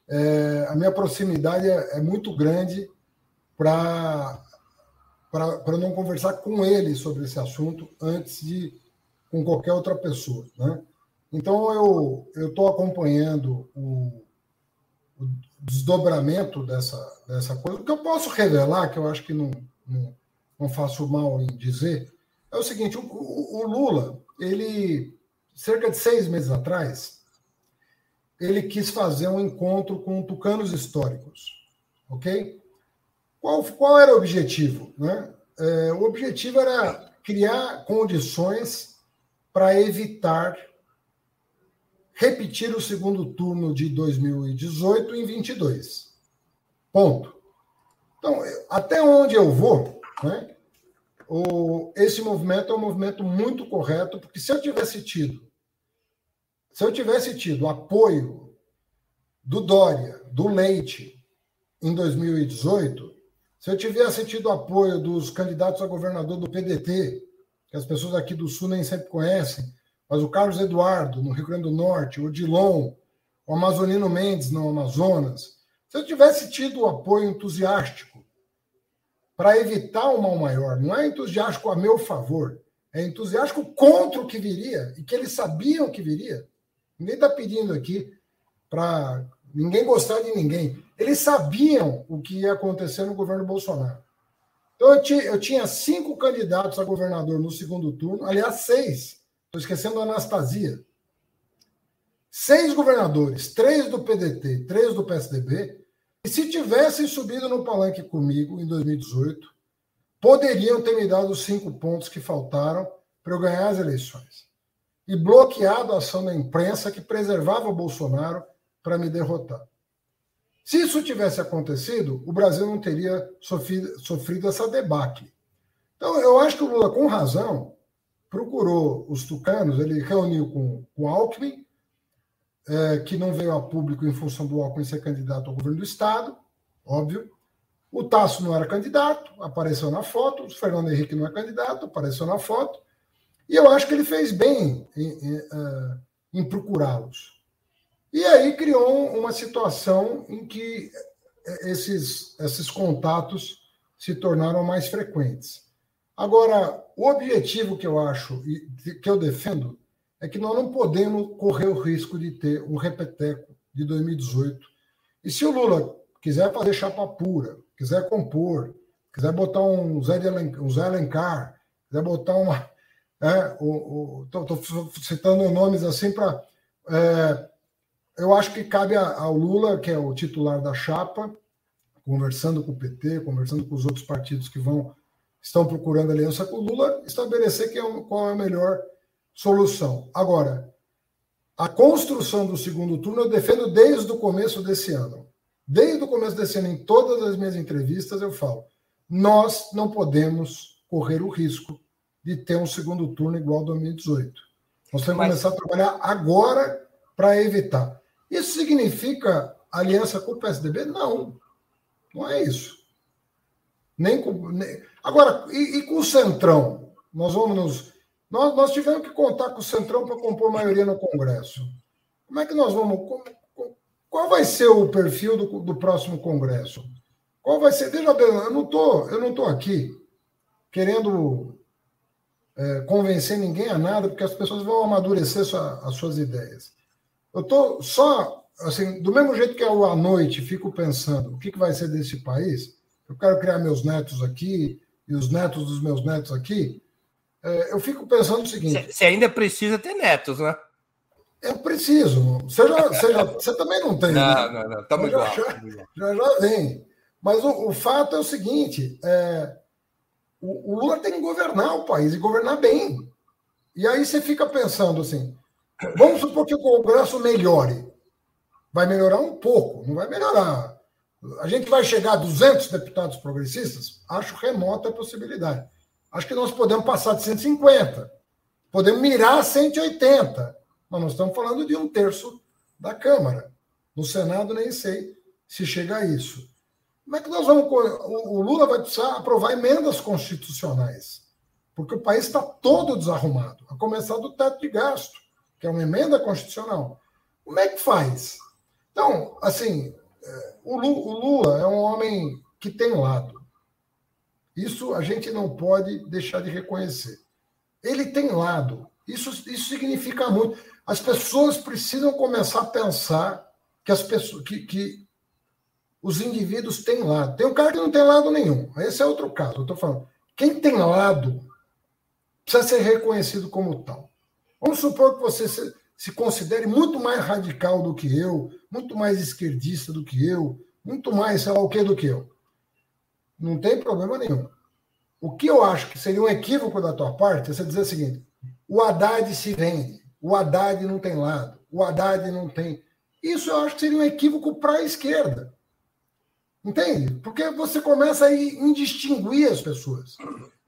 é, a minha proximidade é, é muito grande para não conversar com ele sobre esse assunto antes de com qualquer outra pessoa. Né? Então, eu estou acompanhando o, o, desdobramento dessa, dessa coisa. O que eu posso revelar, que eu acho que não, não, não faço mal em dizer, é o seguinte: o, o, Lula, ele, cerca de seis meses atrás, ele quis fazer um encontro com tucanos históricos, ok? Qual, qual era o objetivo? Né? É, o objetivo era criar condições para evitar repetir o segundo turno de 2018 em 22. Ponto. Então, até onde eu vou, né, o, esse movimento é um movimento muito correto, porque se eu tivesse tido se eu tivesse tido apoio do Dória, do Leite, em 2018, se eu tivesse tido apoio dos candidatos a governador do PDT, que as pessoas aqui do Sul nem sempre conhecem, mas o Carlos Eduardo, no Rio Grande do Norte, o Dilon, o Amazonino Mendes no Amazonas, se eu tivesse tido o apoio entusiástico para evitar um mal maior, não é entusiástico a meu favor, é entusiástico contra o que viria e que eles sabiam que viria. Ninguém está pedindo aqui para ninguém gostar de ninguém. Eles sabiam o que ia acontecer no governo Bolsonaro. Então, eu tinha, eu tinha cinco candidatos a governador no segundo turno, aliás, seis. Estou esquecendo a Anastasia. Seis governadores, três do PDT, três do PSDB, e se tivessem subido no palanque comigo em 2018, poderiam ter me dado os cinco pontos que faltaram para eu ganhar as eleições. E bloqueado a ação da imprensa que preservava o Bolsonaro para me derrotar. Se isso tivesse acontecido, o Brasil não teria sofrido, sofrido essa debacle. Então, eu acho que o Lula, com razão, procurou os tucanos, ele reuniu com o Alckmin, é, que não veio a público em função do Alckmin ser candidato ao governo do Estado, óbvio. O Tasso não era candidato, apareceu na foto. O Fernando Henrique não é candidato, apareceu na foto. E eu acho que ele fez bem em, em, é, em procurá-los. E aí criou uma situação em que esses, esses contatos se tornaram mais frequentes. Agora, o objetivo que eu acho e que eu defendo é que nós não podemos correr o risco de ter um repeteco de 2018. E se o Lula quiser fazer chapa pura, quiser compor, quiser botar um Zé, Alencar, um Zé Alencar, quiser botar uma. Estou é, citando nomes assim para. É, eu acho que cabe ao Lula, que é o titular da chapa, conversando com o PT, conversando com os outros partidos que vão estão procurando aliança com o Lula, estabelecer que é qual é a melhor solução. Agora, a construção do segundo turno eu defendo desde o começo desse ano. Desde o começo desse ano, em todas as minhas entrevistas, eu falo: nós não podemos correr o risco de ter um segundo turno igual ao 2018. Nós temos que Mas... começar a trabalhar agora para evitar. Isso significa aliança com o PSDB? Não, não é isso. Nem com, nem... Agora, e, e, com o Centrão? Nós vamos nos. Nós, nós tivemos que contar com o Centrão para compor maioria no Congresso. Como é que nós vamos. Qual vai ser o perfil do, do próximo Congresso? Qual vai ser? Veja bem, eu não estou eu não tô aqui querendo é, convencer ninguém a nada, porque as pessoas vão amadurecer sua, as suas ideias. Eu estou só, assim, do mesmo jeito que eu à noite fico pensando o que, que vai ser desse país, eu quero criar meus netos aqui e os netos dos meus netos aqui, é, eu fico pensando o seguinte. Você ainda precisa ter netos, né? Eu preciso. Você, já, você, já, você também não tem. Não, né? não, não. Estamos igual. Já, já, já, vem. Mas o, o fato é o seguinte: é, o, o Lula tem que governar o país e governar bem. E aí você fica pensando assim: vamos supor que o Congresso melhore. Vai melhorar um pouco, não vai melhorar a gente vai chegar a 200 deputados progressistas? Acho remota a possibilidade. Acho que nós podemos passar de 150. Podemos mirar 180. Mas nós estamos falando de um terço da Câmara. No Senado, nem sei se chega a isso. Como é que nós vamos. O Lula vai precisar aprovar emendas constitucionais. Porque o país está todo desarrumado, a começar do teto de gasto, que é uma emenda constitucional. Como é que faz? Então, assim, o Lula é um homem que tem lado. Isso a gente não pode deixar de reconhecer. Ele tem lado. Isso, isso significa muito. As pessoas precisam começar a pensar que, as pessoas, que, que os indivíduos têm lado. Tem um cara que não tem lado nenhum. Esse é outro caso. Eu estou falando. Quem tem lado precisa ser reconhecido como tal. Vamos supor que você se, se considere muito mais radical do que eu, muito mais esquerdista do que eu, muito mais, sei lá o que do que eu. Não tem problema nenhum. O que eu acho que seria um equívoco da tua parte é você dizer o seguinte: o Haddad se vende, o Haddad não tem lado, o Haddad não tem. Isso eu acho que seria um equívoco para a esquerda. Entende? Porque você começa a indistinguir as pessoas.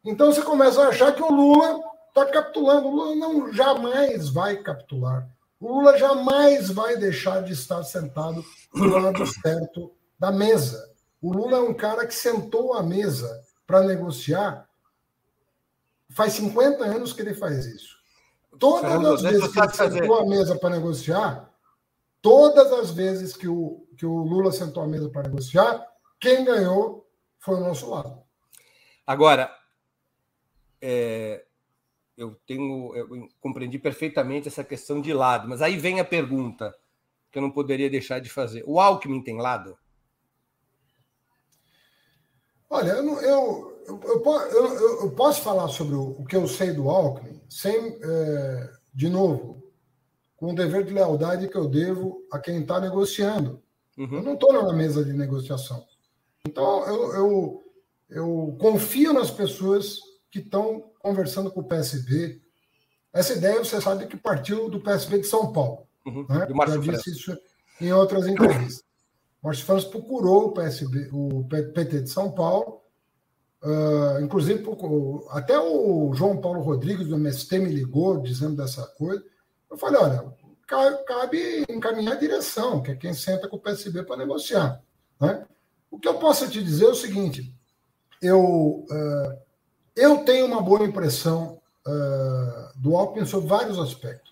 Então você começa a achar que o Lula está capitulando. O Lula não jamais vai capitular. O Lula jamais vai deixar de estar sentado do lado certo da mesa. O Lula é um cara que sentou à mesa para negociar. Faz 50 anos que ele faz isso. Todas as vezes que ele sentou à mesa para negociar, todas as vezes que o, que o Lula sentou à mesa para negociar, quem ganhou foi o nosso lado. Agora, é, eu tenho, eu compreendi perfeitamente essa questão de lado, mas aí vem a pergunta que eu não poderia deixar de fazer: o Alckmin tem lado? Olha, eu, eu, eu, eu posso falar sobre o, que eu sei do Alckmin sem, é, de novo, com o dever de lealdade que eu devo a quem está negociando. Uhum. Eu não estou na mesa de negociação. Então, eu, eu, eu confio nas pessoas que estão conversando com o PSB. Essa ideia, você sabe que partiu do PSB de São Paulo. Uhum. Né? Já disse isso em outras entrevistas. Márcio França procurou o PSB, o PT de São Paulo, uh, inclusive até o João Paulo Rodrigues do MST me ligou dizendo dessa coisa. Eu falei, olha, cabe encaminhar a direção, que é quem senta com o PSB para negociar. Né? O que eu posso te dizer é o seguinte: eu, uh, eu tenho uma boa impressão uh, do Alckmin sobre vários aspectos.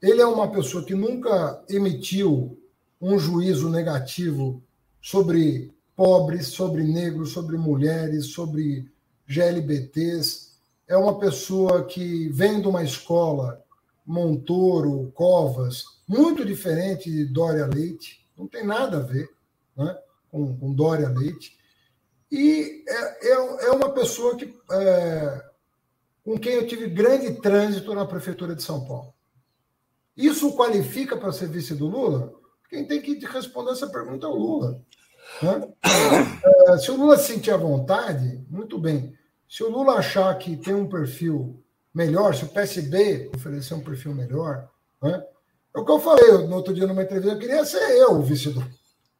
Ele é uma pessoa que nunca emitiu um juízo negativo sobre pobres, sobre negros, sobre mulheres, sobre GLBTs. É uma pessoa que vem de uma escola, Montoro, Covas, muito diferente de Dória Leite, não tem nada a ver né, com, com Dória Leite. E é, é, é uma pessoa que, é, com quem eu tive grande trânsito na Prefeitura de São Paulo. Isso qualifica para ser vice do Lula? Quem tem que responder essa pergunta é o Lula. Né? É, se o Lula se sentir à vontade, muito bem. Se o Lula achar que tem um perfil melhor, se o PSB oferecer um perfil melhor, né? é o que eu falei no outro dia numa entrevista, eu queria ser eu o vice do Lula.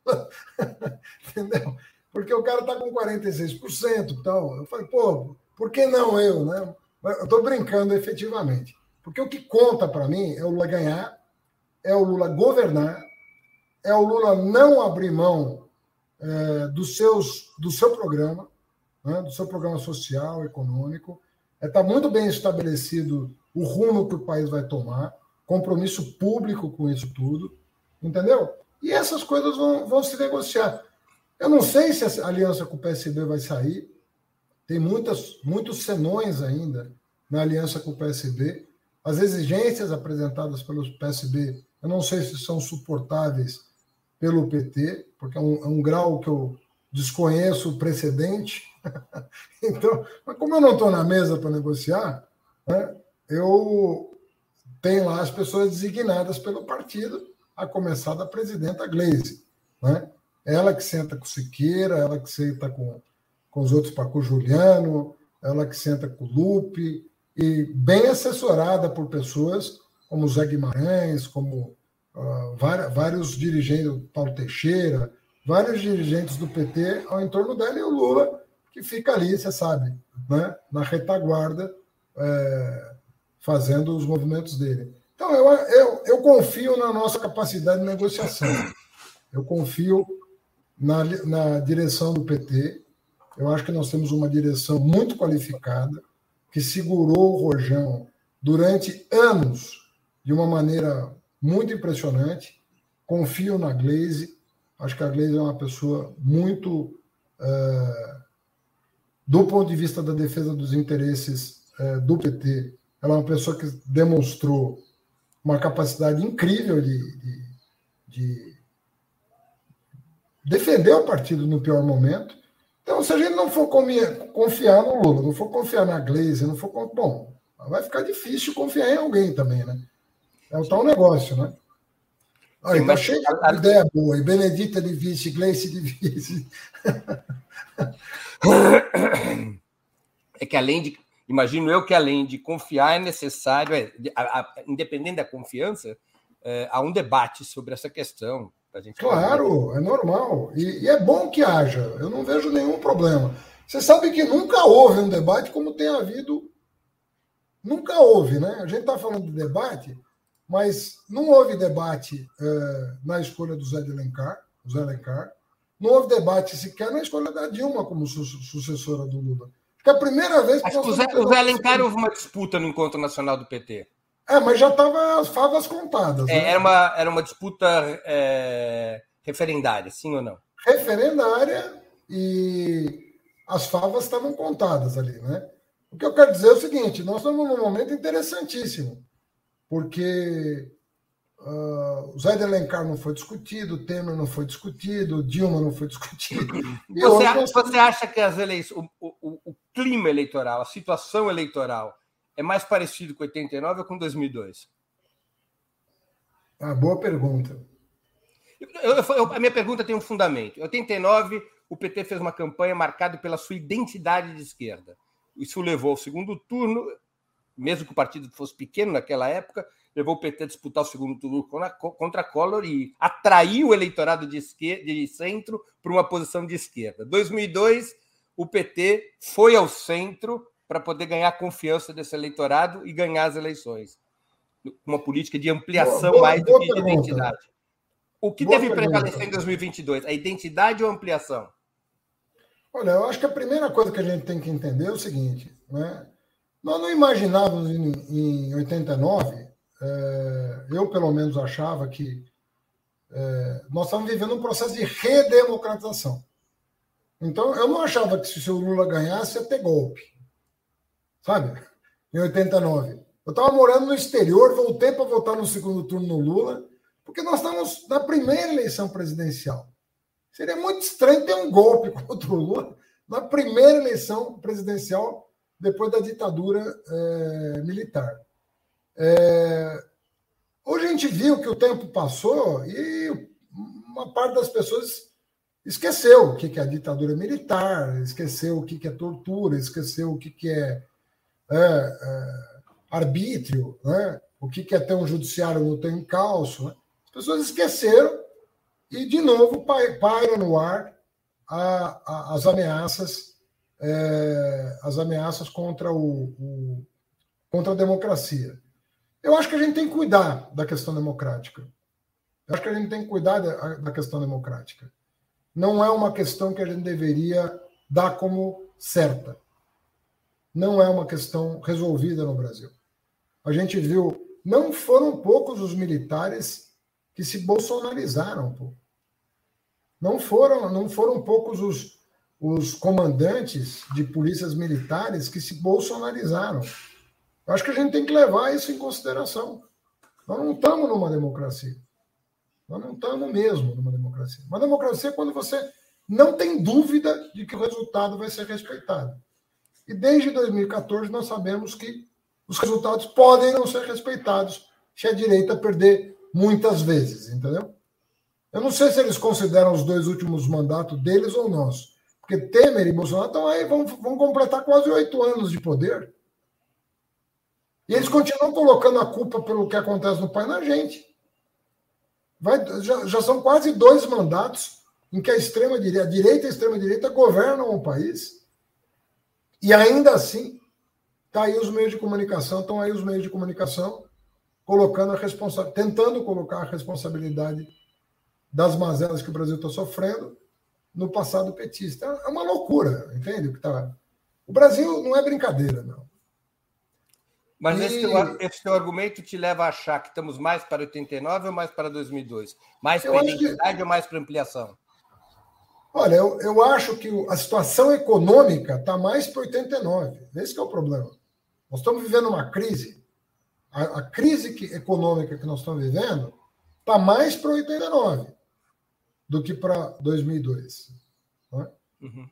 Entendeu? Porque o cara está com 46%. Então, eu falei, pô, por que não eu? Né? Eu estou brincando efetivamente. Porque o que conta para mim é o Lula ganhar, é o Lula governar, é o Lula não abrir mão é, dos seus, do seu programa, né, do seu programa social, econômico. Está é, tá muito bem estabelecido o rumo que o país vai tomar, compromisso público com isso tudo, entendeu? E essas coisas vão, vão se negociar. Eu não sei se a aliança com o PSB vai sair, tem muitas, muitos senões ainda na aliança com o PSB. As exigências apresentadas pelo PSB, eu não sei se são suportáveis pelo PT, porque é um, é um grau que eu desconheço o precedente. então, mas como eu não estou na mesa para negociar, né, eu tenho lá as pessoas designadas pelo partido, a começar da presidenta Gleisi. Né? Ela que senta com o Siqueira, ela que senta com, com os outros, com o Juliano, ela que senta com o Lupe, e bem assessorada por pessoas como Zé Guimarães, como uh, vários dirigentes, Paulo Teixeira, vários dirigentes do PT ao entorno dela e o Lula, que fica ali, você sabe, né, na retaguarda, é, fazendo os movimentos dele. Então, eu, eu, eu confio na nossa capacidade de negociação. Eu confio na, na direção do PT. Eu acho que nós temos uma direção muito qualificada, que segurou o Rojão durante anos de uma maneira muito impressionante. Confio na Glaze. Acho que a Glaze é uma pessoa muito. É, do ponto de vista da defesa dos interesses é, do PT, ela é uma pessoa que demonstrou uma capacidade incrível de, de, de defender o partido no pior momento. Então, se a gente não for confiar no Lula, não for confiar na Glaze, não for. Bom, vai ficar difícil confiar em alguém também, né? É o tal negócio, né? Olha, tá cheio de ideia boa. E Benedita de vice, Gleice de vice. É que além de. Imagino eu que além de confiar é necessário, é, a, a, independente da confiança, é, há um debate sobre essa questão. claro, é normal. E, e é bom que haja. Eu não vejo nenhum problema. Você sabe que nunca houve um debate como tem havido. Nunca houve, né? A gente está falando de debate mas não houve debate é, na escolha do Zé de Alencar, Zé Alencar, não houve debate sequer na escolha da Dilma como su sucessora do Lula. Porque é a primeira vez que. Acho que o Zé, o Zé Alencar houve uma disputa no Encontro Nacional do PT. É, mas já estava as favas contadas. É, né? era, uma, era uma disputa é, referendária, sim ou não? Referendária e as favas estavam contadas ali, né? O que eu quero dizer é o seguinte: nós estamos num momento interessantíssimo, porque uh, o Zé de Alencar não foi discutido, o Temer não foi discutido, o Dilma não foi discutido. Você, nós... você, acha que as eleições, o, o, o clima eleitoral, a situação eleitoral, é mais parecido com 89 ou com 2002? Ah, boa pergunta. Eu, eu, a minha pergunta tem um fundamento. Em 89, o PT fez uma campanha marcada pela sua identidade de esquerda. Isso levou ao segundo turno, mesmo que o partido fosse pequeno naquela época, levou o PT a disputar o segundo turno contra a Collor e atraiu o eleitorado de, esquerda, de centro para uma posição de esquerda. 2002, o PT foi ao centro para poder ganhar a confiança desse eleitorado e ganhar as eleições. Uma política de ampliação boa, mais boa do que de identidade. O que boa deve prevalecer em 2022? A identidade ou a ampliação? Olha, eu acho que a primeira coisa que a gente tem que entender é o seguinte: né? nós não imaginávamos em, em 89, é, eu pelo menos achava que é, nós estávamos vivendo um processo de redemocratização. Então, eu não achava que se o Lula ganhasse ia ter golpe sabe? Em 89. Eu estava morando no exterior, voltei para votar no segundo turno no Lula, porque nós estamos na primeira eleição presidencial. Seria muito estranho ter um golpe contra o Lula na primeira eleição presidencial depois da ditadura é, militar. É, hoje a gente viu que o tempo passou e uma parte das pessoas esqueceu o que é ditadura militar, esqueceu o que é tortura, esqueceu o que é é, é, arbítrio, né? o que é ter um judiciário no tem encalço. Né? As pessoas esqueceram e, de novo, paira no ar a, a, as ameaças é, as ameaças contra, o, o, contra a democracia. Eu acho que a gente tem que cuidar da questão democrática. Eu acho que a gente tem que cuidar da, da questão democrática. Não é uma questão que a gente deveria dar como certa não é uma questão resolvida no Brasil. A gente viu, não foram poucos os militares que se bolsonarizaram, pô. Não foram, não foram poucos os, os comandantes de polícias militares que se bolsonarizaram. Eu acho que a gente tem que levar isso em consideração. Nós não estamos numa democracia. Nós não estamos mesmo numa democracia. Uma democracia é quando você não tem dúvida de que o resultado vai ser respeitado. E desde 2014 nós sabemos que os resultados podem não ser respeitados se a direita perder muitas vezes, entendeu? Eu não sei se eles consideram os dois últimos mandatos deles ou nós. Porque Temer e Bolsonaro estão aí, vão, vão completar quase oito anos de poder. E eles continuam colocando a culpa pelo que acontece no país na gente. Vai, já, já são quase dois mandatos em que a extrema direita, a direita e a extrema direita governam o país e ainda assim, tá aí os meios de comunicação, estão aí os meios de comunicação colocando a responsabilidade, tentando colocar a responsabilidade das mazelas que o Brasil está sofrendo no passado petista. É uma loucura, entende? Que tá... O Brasil não é brincadeira, não. Mas e... esse, teu, esse teu argumento te leva a achar que estamos mais para 89 ou mais para 2002? Mais para identidade que... ou mais para ampliação? Olha, eu, eu acho que a situação econômica está mais para 89. Esse é o problema. Nós estamos vivendo uma crise. A, a crise que, econômica que nós estamos vivendo está mais para 89 do que para 2002. É? Uhum.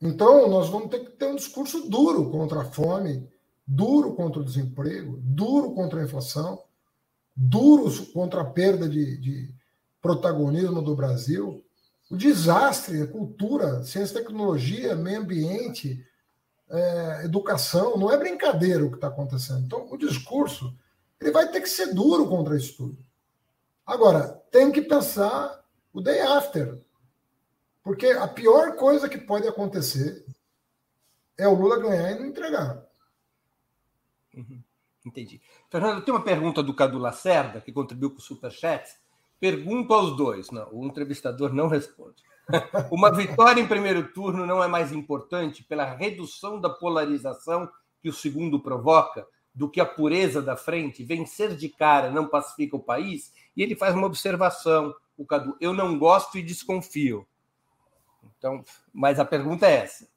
Então, nós vamos ter que ter um discurso duro contra a fome, duro contra o desemprego, duro contra a inflação, duro contra a perda de, de protagonismo do Brasil o desastre, cultura, ciência e tecnologia, meio ambiente, é, educação, não é brincadeira o que está acontecendo. Então, o discurso ele vai ter que ser duro contra isso tudo. Agora, tem que pensar o day after. Porque a pior coisa que pode acontecer é o Lula ganhar e não entregar. Uhum, entendi. Fernando, tem uma pergunta do Cadu Lacerda, que contribuiu com o Superchat. Pergunto aos dois. Não, o entrevistador não responde. Uma vitória em primeiro turno não é mais importante pela redução da polarização que o segundo provoca, do que a pureza da frente, vencer de cara não pacifica o país, e ele faz uma observação, o Cadu, eu não gosto e desconfio. Então, mas a pergunta é essa.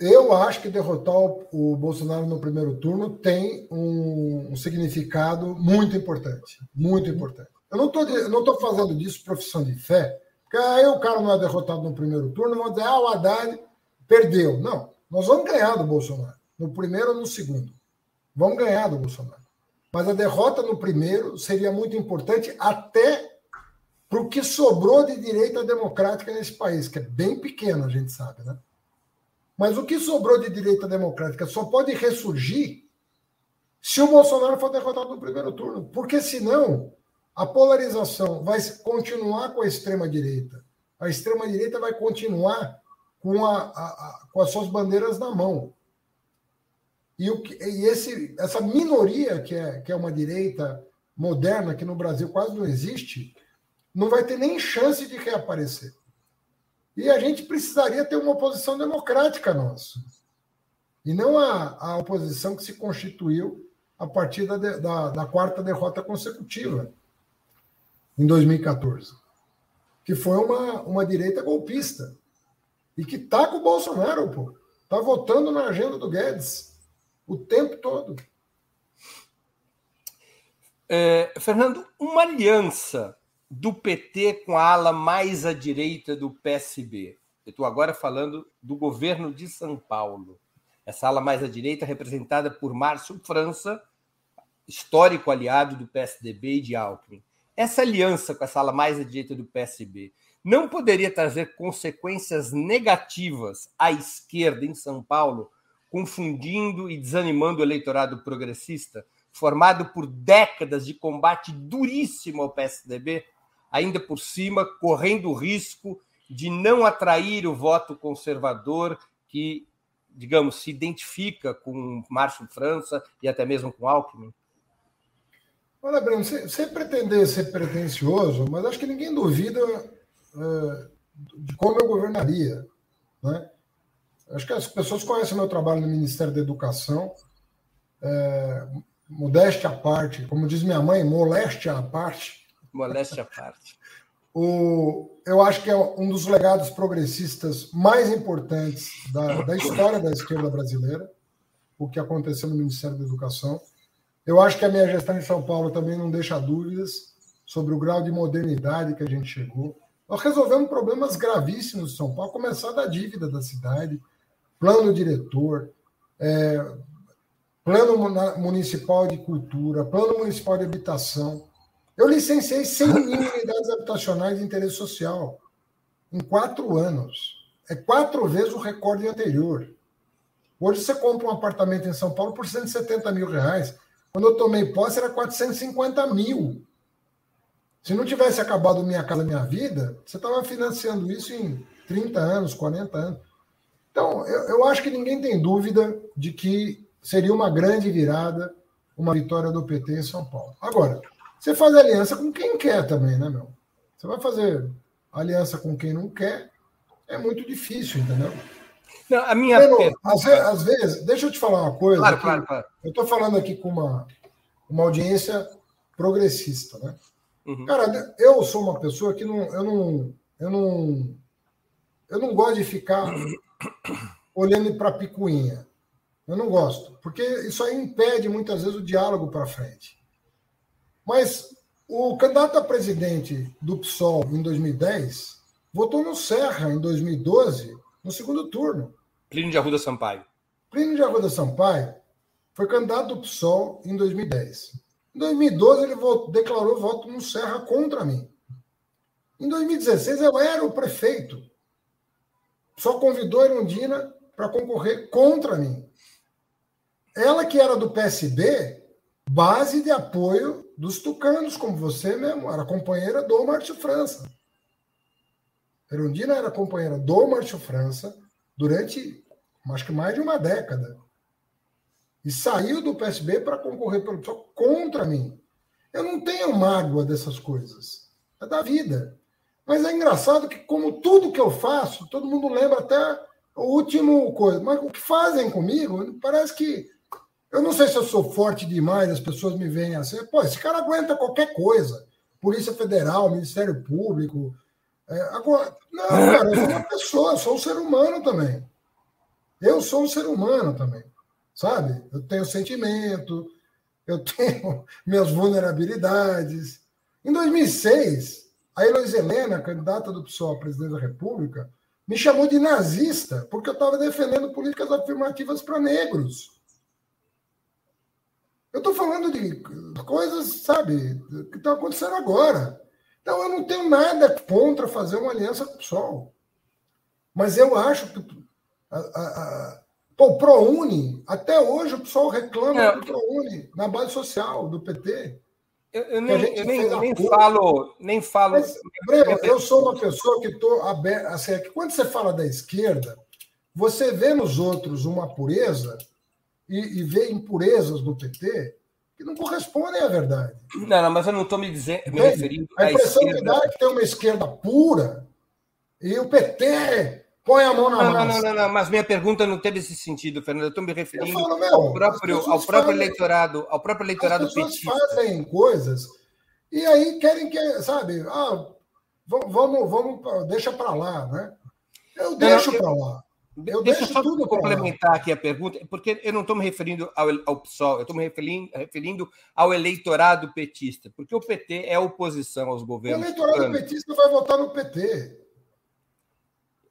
Eu acho que derrotar o Bolsonaro no primeiro turno tem um, um significado muito importante. Muito importante. Eu não estou fazendo disso profissão de fé, porque aí o cara não é derrotado no primeiro turno, vão dizer, ah, o Haddad perdeu. Não, nós vamos ganhar do Bolsonaro, no primeiro ou no segundo. Vamos ganhar do Bolsonaro. Mas a derrota no primeiro seria muito importante até para o que sobrou de direita democrática nesse país, que é bem pequeno, a gente sabe, né? Mas o que sobrou de direita democrática só pode ressurgir se o Bolsonaro for derrotado no primeiro turno. Porque senão a polarização vai continuar com a extrema-direita. A extrema-direita vai continuar com, a, a, a, com as suas bandeiras na mão. E, o, e esse, essa minoria, que é, que é uma direita moderna, que no Brasil quase não existe, não vai ter nem chance de reaparecer. E a gente precisaria ter uma oposição democrática nossa. E não a, a oposição que se constituiu a partir da, da, da quarta derrota consecutiva, em 2014. Que foi uma, uma direita golpista. E que está com o Bolsonaro, pô. Está votando na agenda do Guedes o tempo todo. É, Fernando, uma aliança do PT com a ala mais à direita do PSB. Eu estou agora falando do governo de São Paulo. Essa ala mais à direita representada por Márcio França, histórico aliado do PSDB e de Alckmin. Essa aliança com essa ala mais à direita do PSB não poderia trazer consequências negativas à esquerda em São Paulo, confundindo e desanimando o eleitorado progressista, formado por décadas de combate duríssimo ao PSDB? Ainda por cima, correndo o risco de não atrair o voto conservador que, digamos, se identifica com Márcio França e até mesmo com Alckmin? Olha, Breno, sem pretender ser pretencioso, mas acho que ninguém duvida é, de como eu governaria. Né? Acho que as pessoas conhecem meu trabalho no Ministério da Educação. É, modéstia à parte, como diz minha mãe, moléstia à parte. Moléstia à parte. O, eu acho que é um dos legados progressistas mais importantes da, da história da esquerda brasileira, o que aconteceu no Ministério da Educação. Eu acho que a minha gestão em São Paulo também não deixa dúvidas sobre o grau de modernidade que a gente chegou. Nós resolvemos problemas gravíssimos de São Paulo, começar da dívida da cidade, plano diretor, é, plano municipal de cultura, plano municipal de habitação. Eu licenciei 100 mil unidades habitacionais de interesse social em quatro anos. É quatro vezes o recorde anterior. Hoje você compra um apartamento em São Paulo por 170 mil reais. Quando eu tomei posse era 450 mil. Se não tivesse acabado Minha Casa Minha Vida, você estava financiando isso em 30 anos, 40 anos. Então, eu, eu acho que ninguém tem dúvida de que seria uma grande virada, uma vitória do PT em São Paulo. Agora, você faz aliança com quem quer também, né, meu? Você vai fazer aliança com quem não quer, é muito difícil, entendeu? Não, a minha. às, vezes, às, vezes, deixa eu te falar uma coisa. Claro, claro, claro. Eu estou falando aqui com uma, uma audiência progressista, né? Uhum. Cara, eu sou uma pessoa que não, eu não, eu não, eu não gosto de ficar olhando para picuinha. Eu não gosto, porque isso aí impede muitas vezes o diálogo para frente. Mas o candidato a presidente do PSOL em 2010 votou no Serra em 2012, no segundo turno. Plínio de Arruda Sampaio. Plínio de Arruda Sampaio foi candidato do PSOL em 2010. Em 2012, ele votou, declarou voto no Serra contra mim. Em 2016, eu era o prefeito. Só convidou a Erundina para concorrer contra mim. Ela, que era do PSB, base de apoio dos tucanos, como você mesmo, era companheira do Márcio França. Erundina era companheira do Márcio França durante, acho que mais de uma década. E saiu do PSB para concorrer pelo PSOL contra mim. Eu não tenho mágoa dessas coisas. É da vida. Mas é engraçado que, como tudo que eu faço, todo mundo lembra até o último coisa. Mas o que fazem comigo, parece que Eu não sei se eu sou forte demais, as pessoas me veem assim. Pô, esse cara aguenta qualquer coisa. Polícia Federal, Ministério Público. É, agora, não, cara, eu sou uma pessoa, eu sou um ser humano também. Eu sou um ser humano também, sabe? Eu tenho sentimento, eu tenho minhas vulnerabilidades. Em 2006, a Heloísa Helena, candidata do PSOL à presidência da República, me chamou de nazista porque eu estava defendendo políticas afirmativas para negros. Eu estou falando de coisas, sabe, que estão acontecendo agora. Então, eu não tenho nada contra fazer uma aliança com o PSOL. Mas eu acho que. A, a, a, pô, o ProUni, até hoje o PSOL reclama é. do ProUni na base social do PT. Eu, eu nem, eu nem, nem falo, nem falo. Mas, Breno, eu sou uma pessoa que estou aberta. Assim, é que quando você fala da esquerda, você vê nos outros uma pureza e, e vê impurezas no PT que não correspondem à verdade. Não, não mas eu não estou me, dizendo, me referindo A impressão que dá é que tem uma esquerda pura e o PT põe a mão na não, massa. Não, não, não, mas minha pergunta não teve esse sentido, Fernando. Eu estou me referindo falo, meu, ao próprio, ao próprio fazem, eleitorado, ao próprio eleitorado as petista. fazem coisas e aí querem que, sabe, ah, vamos, vamos, deixa para lá, né? Eu deixo para lá. Eu Deixa só tudo complementar aqui a pergunta, porque eu não estou me referindo ao, ao PSOL, eu estou me referindo, referindo, ao eleitorado petista, porque o PT é oposição aos governos. O eleitorado petista vai votar no PT.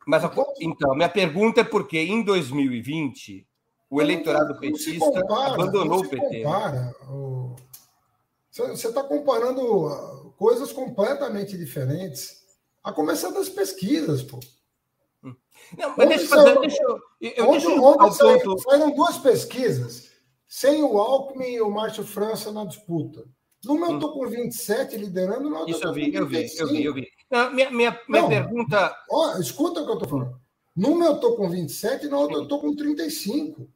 Mas então, então minha pergunta é porque em 2020 o eleitorado não, petista compara, abandonou o PT. Compara. Você está comparando ah, coisas completamente diferentes, a começar das pesquisas, pô. Não, mas deixa, fazer, deixa eu. eu ontem, deixa ontem saíram, saíram duas pesquisas, sem o Alckmin e o Márcio França na disputa. Numa eu estou hum. com 27 liderando, na outra Isso eu vi, eu vi, eu vi, eu vi. Não, minha minha, minha Não, pergunta. Ó, escuta o que eu estou falando. Numa eu estou com 27, na outra eu estou com 35.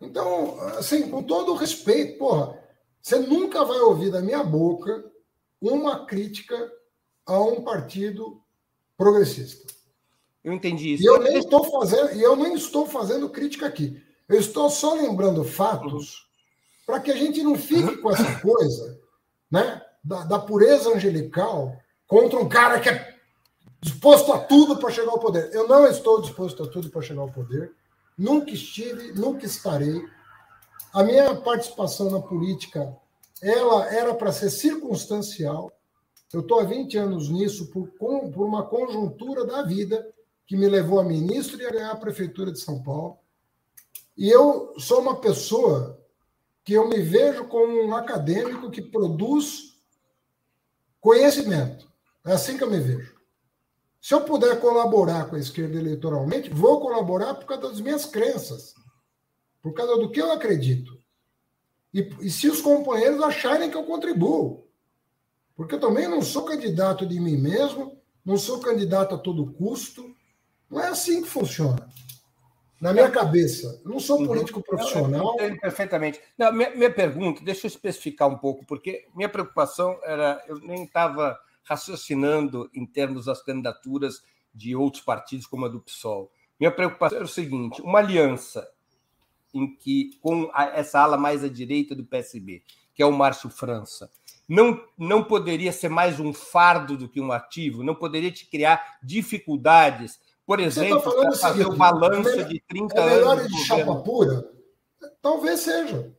Então, assim, com todo o respeito, porra, você nunca vai ouvir da minha boca uma crítica a um partido progressista. Eu entendi isso. E eu nem estou fazendo, e eu nem estou fazendo crítica aqui. Eu estou só lembrando fatos para que a gente não fique com essa coisa, né, da, da pureza angelical contra um cara que é disposto a tudo para chegar ao poder. Eu não estou disposto a tudo para chegar ao poder. Nunca estive, nunca estarei. A minha participação na política, ela era para ser circunstancial. Eu estou há 20 anos nisso por, por uma conjuntura da vida que me levou a ministro e a ganhar a prefeitura de São Paulo. E eu sou uma pessoa que eu me vejo como um acadêmico que produz conhecimento. É assim que eu me vejo. Se eu puder colaborar com a esquerda eleitoralmente, vou colaborar por causa das minhas crenças, por causa do que eu acredito. E, e se os companheiros acharem que eu contribuo. Porque eu também não sou candidato de mim mesmo, não sou candidato a todo custo. Não é assim que funciona. Na minha cabeça. Eu não sou uhum. político profissional. Eu entendo perfeitamente. Não, minha, minha pergunta, deixa eu especificar um pouco, porque minha preocupação era. Eu nem estava raciocinando em termos das candidaturas de outros partidos, como a do PSOL. Minha preocupação era o seguinte: uma aliança em que, com essa ala mais à direita do PSB, que é o Márcio França, não, não poderia ser mais um fardo do que um ativo? Não poderia te criar dificuldades? Por tá exemplo, tá para fazer o balanço é, de 30 é melhor anos. de chapa pura? Talvez seja.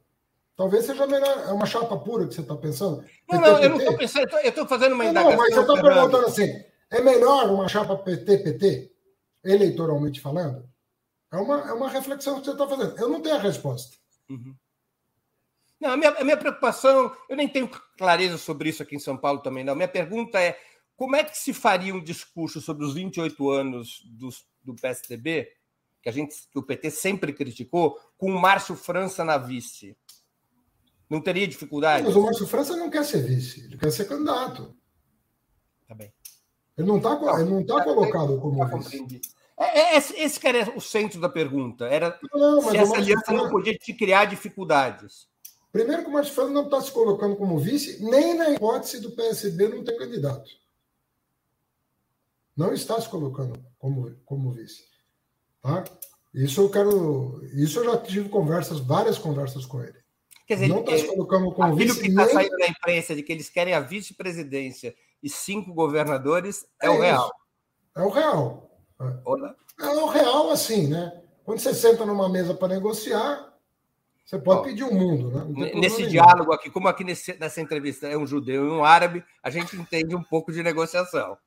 Talvez seja melhor. É uma chapa pura que você está pensando? Não, não, eu não estou pensando, eu estou fazendo uma indagação. Não, mas você está perguntando assim: é melhor uma chapa PT-PT, eleitoralmente falando? É uma, é uma reflexão que você está fazendo. Eu não tenho a resposta. Uhum. Não, a minha, a minha preocupação, eu nem tenho clareza sobre isso aqui em São Paulo também, não. Minha pergunta é: como é que se faria um discurso sobre os 28 anos do, do PSDB, que, a gente, que o PT sempre criticou, com o Márcio França na vice? Não teria dificuldade? Mas o Márcio França não quer ser vice, ele quer ser candidato. Tá bem. Ele não está não tá colocado como vice. É, é, esse, cara é o centro da pergunta. Era não, se essa aliança França... não podia te criar dificuldades. Primeiro que o Márcio França não está se colocando como vice, nem na hipótese do PSB não ter candidato. Não está se colocando como, como vice. Tá? Isso eu quero. Isso eu já tive conversas, várias conversas com ele. Quer dizer, não está se colocando como aquilo vice, que está nem... saindo na imprensa de que eles querem a vice-presidência e cinco governadores é, é o real. É o real. É. é o real, assim, né? Quando você senta numa mesa para negociar, você pode pedir o um mundo, né? Nesse diálogo aqui, como aqui nesse, nessa entrevista é um judeu e um árabe, a gente entende um pouco de negociação.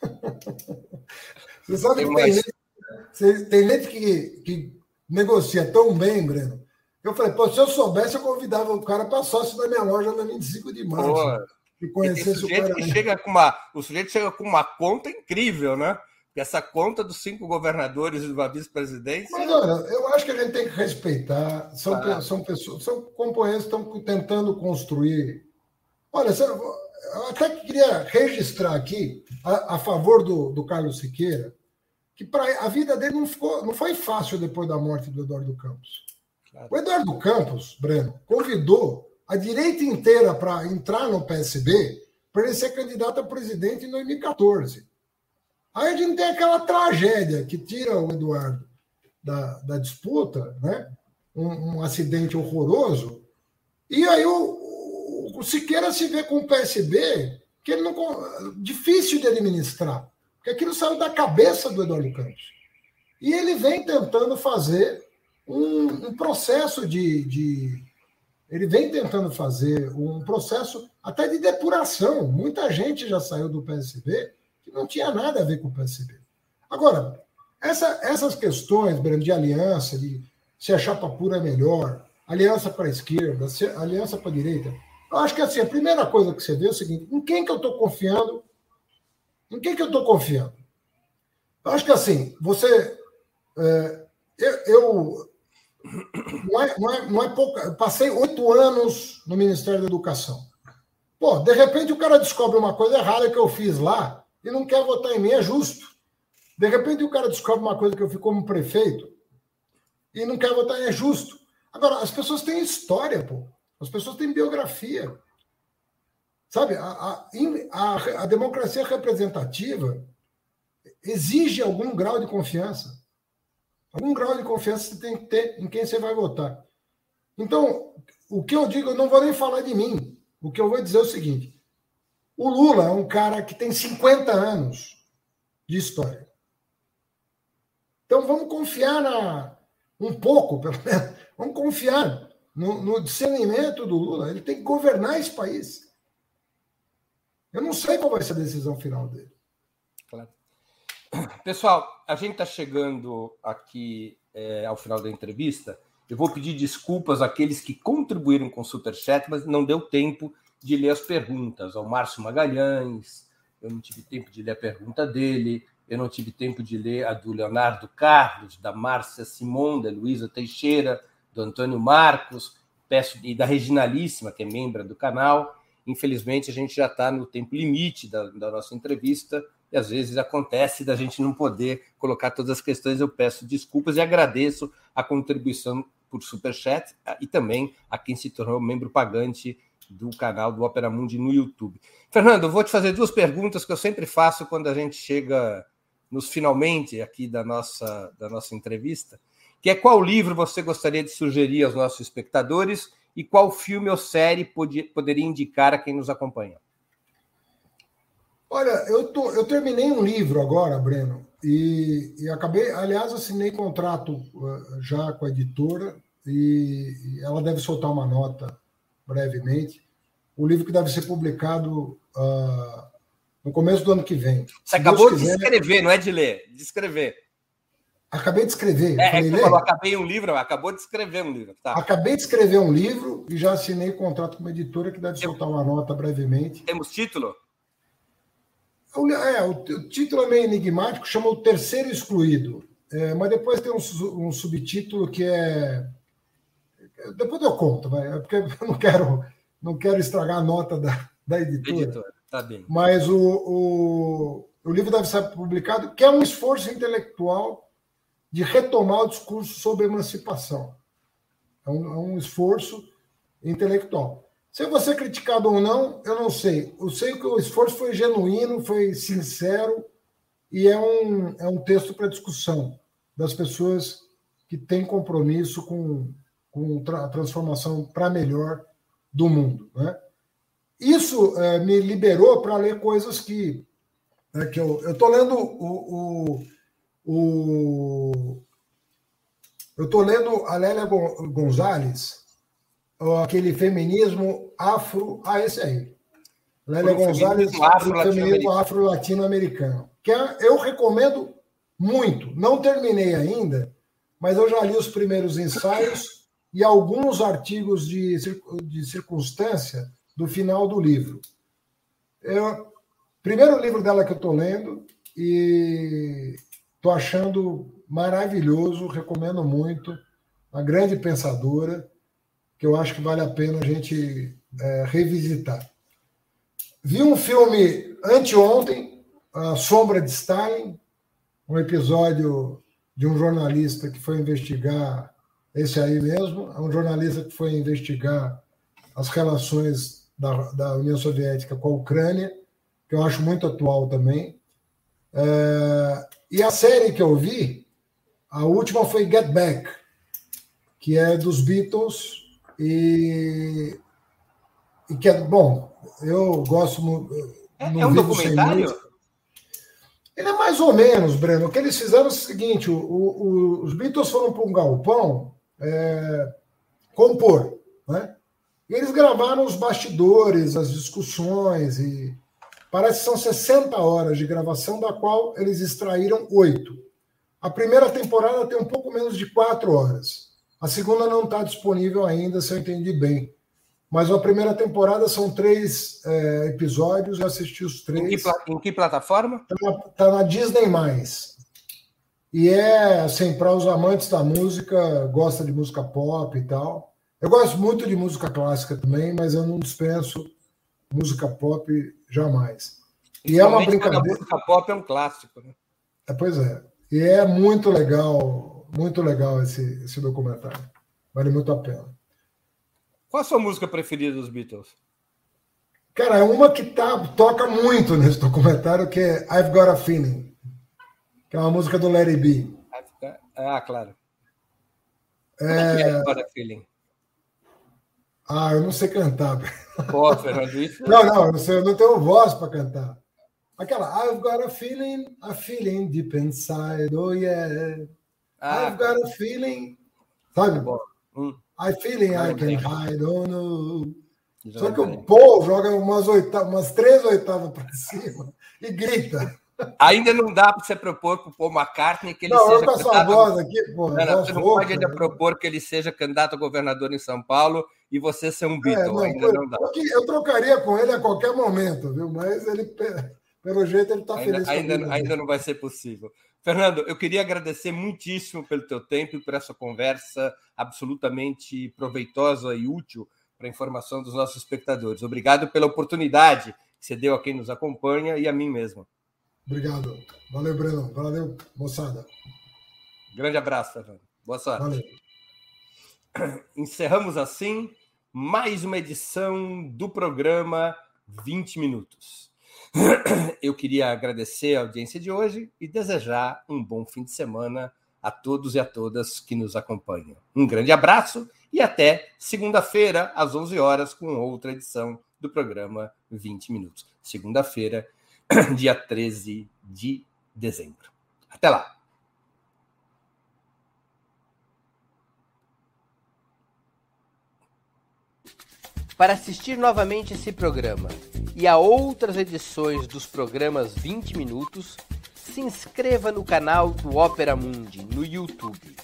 você sabe que tem, gente, tem gente que, que negocia tão bem, Breno. Eu falei, pô, se eu soubesse, eu convidava o cara para sócio da minha loja na 25 de março. Pô, e conhecesse o cara. Que chega com uma, o sujeito chega com uma conta incrível, né? Essa conta dos cinco governadores e da vice-presidência. Mas olha, eu acho que a gente tem que respeitar. São, ah. são pessoas, são companheiros que estão tentando construir. Olha, eu até queria registrar aqui, a, a favor do, do Carlos Siqueira, que pra, a vida dele não, ficou, não foi fácil depois da morte do Eduardo Campos. Claro. O Eduardo Campos, Breno, convidou a direita inteira para entrar no PSB para ele ser candidato a presidente em 2014. Aí a gente tem aquela tragédia que tira o Eduardo da, da disputa, né? Um, um, acidente horroroso, e aí o, o, Siqueira se vê com o PSB que ele não difícil de administrar, porque aquilo saiu da cabeça do Eduardo Campos. E ele vem tentando fazer um, um processo de, de ele vem tentando fazer um processo até de depuração. Muita gente já saiu do PSB não tinha nada a ver com o PSB. Agora, essa, essas questões, Breno, de aliança, de se a chapa pura é melhor, aliança para a esquerda, aliança para a direita, eu acho que assim, a primeira coisa que você vê é o seguinte: em quem que eu estou confiando? Em quem que eu estou confiando? Eu acho que assim, você. É, eu, eu não, é, não, é, não é pouco. Eu passei oito anos no Ministério da Educação. Pô, de repente o cara descobre uma coisa errada que eu fiz lá e não quer votar em mim, é justo. De repente o cara descobre uma coisa que eu fiz como prefeito e não quer votar, é justo. Agora, as pessoas têm história, pô. As pessoas têm biografia. Sabe, a, a, a democracia representativa exige algum grau de confiança. Algum grau de confiança você tem que ter em quem você vai votar. Então, o que eu digo, eu não vou nem falar de mim. O que eu vou dizer é o seguinte: o Lula é um cara que tem 50 anos de história. Então vamos confiar na, um pouco, pelo menos, vamos confiar no, no discernimento do Lula. Ele tem que governar esse país. Eu não sei qual vai ser a decisão final dele. Claro. Pessoal, a gente está chegando aqui é, ao final da entrevista. Eu vou pedir desculpas àqueles que contribuíram com o Superchat, mas não deu tempo de ler as perguntas ao Márcio Magalhães, eu não tive tempo de ler a pergunta dele, eu não tive tempo de ler a do Leonardo Carlos, da Márcia Simon, da Luísa Teixeira, do Antônio Marcos, peço e da Reginalíssima, que é membro do canal. Infelizmente, a gente já está no tempo limite da, da nossa entrevista e às vezes acontece da gente não poder colocar todas as questões. Eu peço desculpas e agradeço a contribuição por superchat e também a quem se tornou membro pagante do canal do Opera Mundi no YouTube. Fernando, vou te fazer duas perguntas que eu sempre faço quando a gente chega nos finalmente aqui da nossa, da nossa entrevista, que é qual livro você gostaria de sugerir aos nossos espectadores e qual filme ou série podia, poderia indicar a quem nos acompanha? Olha, eu, tô, eu terminei um livro agora, Breno, e, e acabei, aliás, assinei contrato uh, já com a editora e, e ela deve soltar uma nota brevemente. O livro que deve ser publicado uh, no começo do ano que vem. Você acabou de escrever, não é de ler, de escrever. Acabei de escrever. É, falei, é falou, acabei um livro, acabou de escrever um livro. Tá. Acabei de escrever um livro e já assinei um contrato com uma editora que deve soltar uma nota brevemente. Temos título? É, o, o título é meio enigmático, chama O Terceiro Excluído. É, mas depois tem um, um subtítulo que é depois eu conto, vai, é porque eu não quero, não quero estragar a nota da, da editora. editora tá bem. Mas o, o, o livro deve ser publicado, que é um esforço intelectual de retomar o discurso sobre emancipação. É um, é um esforço intelectual. Se você criticado ou não, eu não sei. Eu sei que o esforço foi genuíno, foi sincero e é um, é um texto para discussão. das pessoas que têm compromisso com, com a transformação para melhor do mundo. Né? Isso é, me liberou para ler coisas que, né, que eu estou lendo o, o, o eu estou lendo a Lélia Gonzalez, aquele feminismo afro. Ah, esse aí. Lélia Gonzalez, feminismo afro-latino-americano. Que é, eu recomendo muito. Não terminei ainda, mas eu já li os primeiros ensaios e alguns artigos de, de circunstância do final do livro. Eu, primeiro livro dela que eu estou lendo e estou achando maravilhoso, recomendo muito. Uma grande pensadora, que eu acho que vale a pena a gente é, revisitar. Vi um filme anteontem, A Sombra de Stalin, um episódio de um jornalista que foi investigar, esse aí mesmo, é um jornalista que foi investigar as relações da, da União Soviética com a Ucrânia, que eu acho muito atual também. É, e a série que eu vi, a última foi Get Back, que é dos Beatles e, e que é bom. Eu gosto muito. É, é um documentário? Ele é mais ou menos, Breno. O que eles fizeram é o seguinte: o, o, os Beatles foram para um galpão é, compor, né? E eles gravaram os bastidores, as discussões, e parece que são 60 horas de gravação, da qual eles extraíram oito. A primeira temporada tem um pouco menos de quatro horas. A segunda não está disponível ainda, se eu entendi bem. Mas a primeira temporada são três é, episódios, eu assisti os três. Em que, em que plataforma? Está na, tá na, Disney. E é, assim, para os amantes da música, gosta de música pop e tal. Eu gosto muito de música clássica também, mas eu não dispenso música pop jamais. E é uma brincadeira. A música pop é um clássico, né? É, pois é. E é muito legal, muito legal esse, esse documentário. Vale muito a pena. Qual a sua música preferida dos Beatles? Cara, é uma que tá, toca muito nesse documentário, que é I've Got a Feeling, que é uma música do Larry B. Ah, claro. É... Como é é Feeling? Ah, eu não sei cantar. Pô, Fernando, isso... Não, não, eu não, sei, eu não tenho voz para cantar. Aquela I've got a feeling, a feeling deep inside, oh yeah. Ah, I've got a feeling. Sabe? Hum. I feeling I can hide, oh no. Só que o Paul joga umas, oitavas, umas três oitavas para cima e grita. Ainda não dá para você propor para o Paul McCartney que ele não, seja. Candidato... voz aqui, pô. Não, não, você não pode ainda né? propor que ele seja candidato a governador em São Paulo e você ser um Beatle. É, não, ainda não dá. Eu trocaria com ele a qualquer momento, viu? Mas ele pelo jeito, ele está feliz. Ainda, ainda, ainda não vai ser possível. Fernando, eu queria agradecer muitíssimo pelo teu tempo e por essa conversa absolutamente proveitosa e útil para a informação dos nossos espectadores. Obrigado pela oportunidade que você deu a quem nos acompanha e a mim mesmo. Obrigado. Valeu, Breno. Valeu, moçada. Grande abraço, Fernando. Boa sorte. Valeu. Encerramos assim mais uma edição do programa 20 Minutos. Eu queria agradecer a audiência de hoje e desejar um bom fim de semana a todos e a todas que nos acompanham. Um grande abraço e até segunda-feira, às 11 horas, com outra edição do programa 20 Minutos. Segunda-feira, dia 13 de dezembro. Até lá! Para assistir novamente esse programa e a outras edições dos programas 20 Minutos, se inscreva no canal do Opera Mundi no YouTube.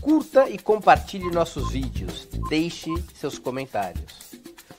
Curta e compartilhe nossos vídeos, deixe seus comentários.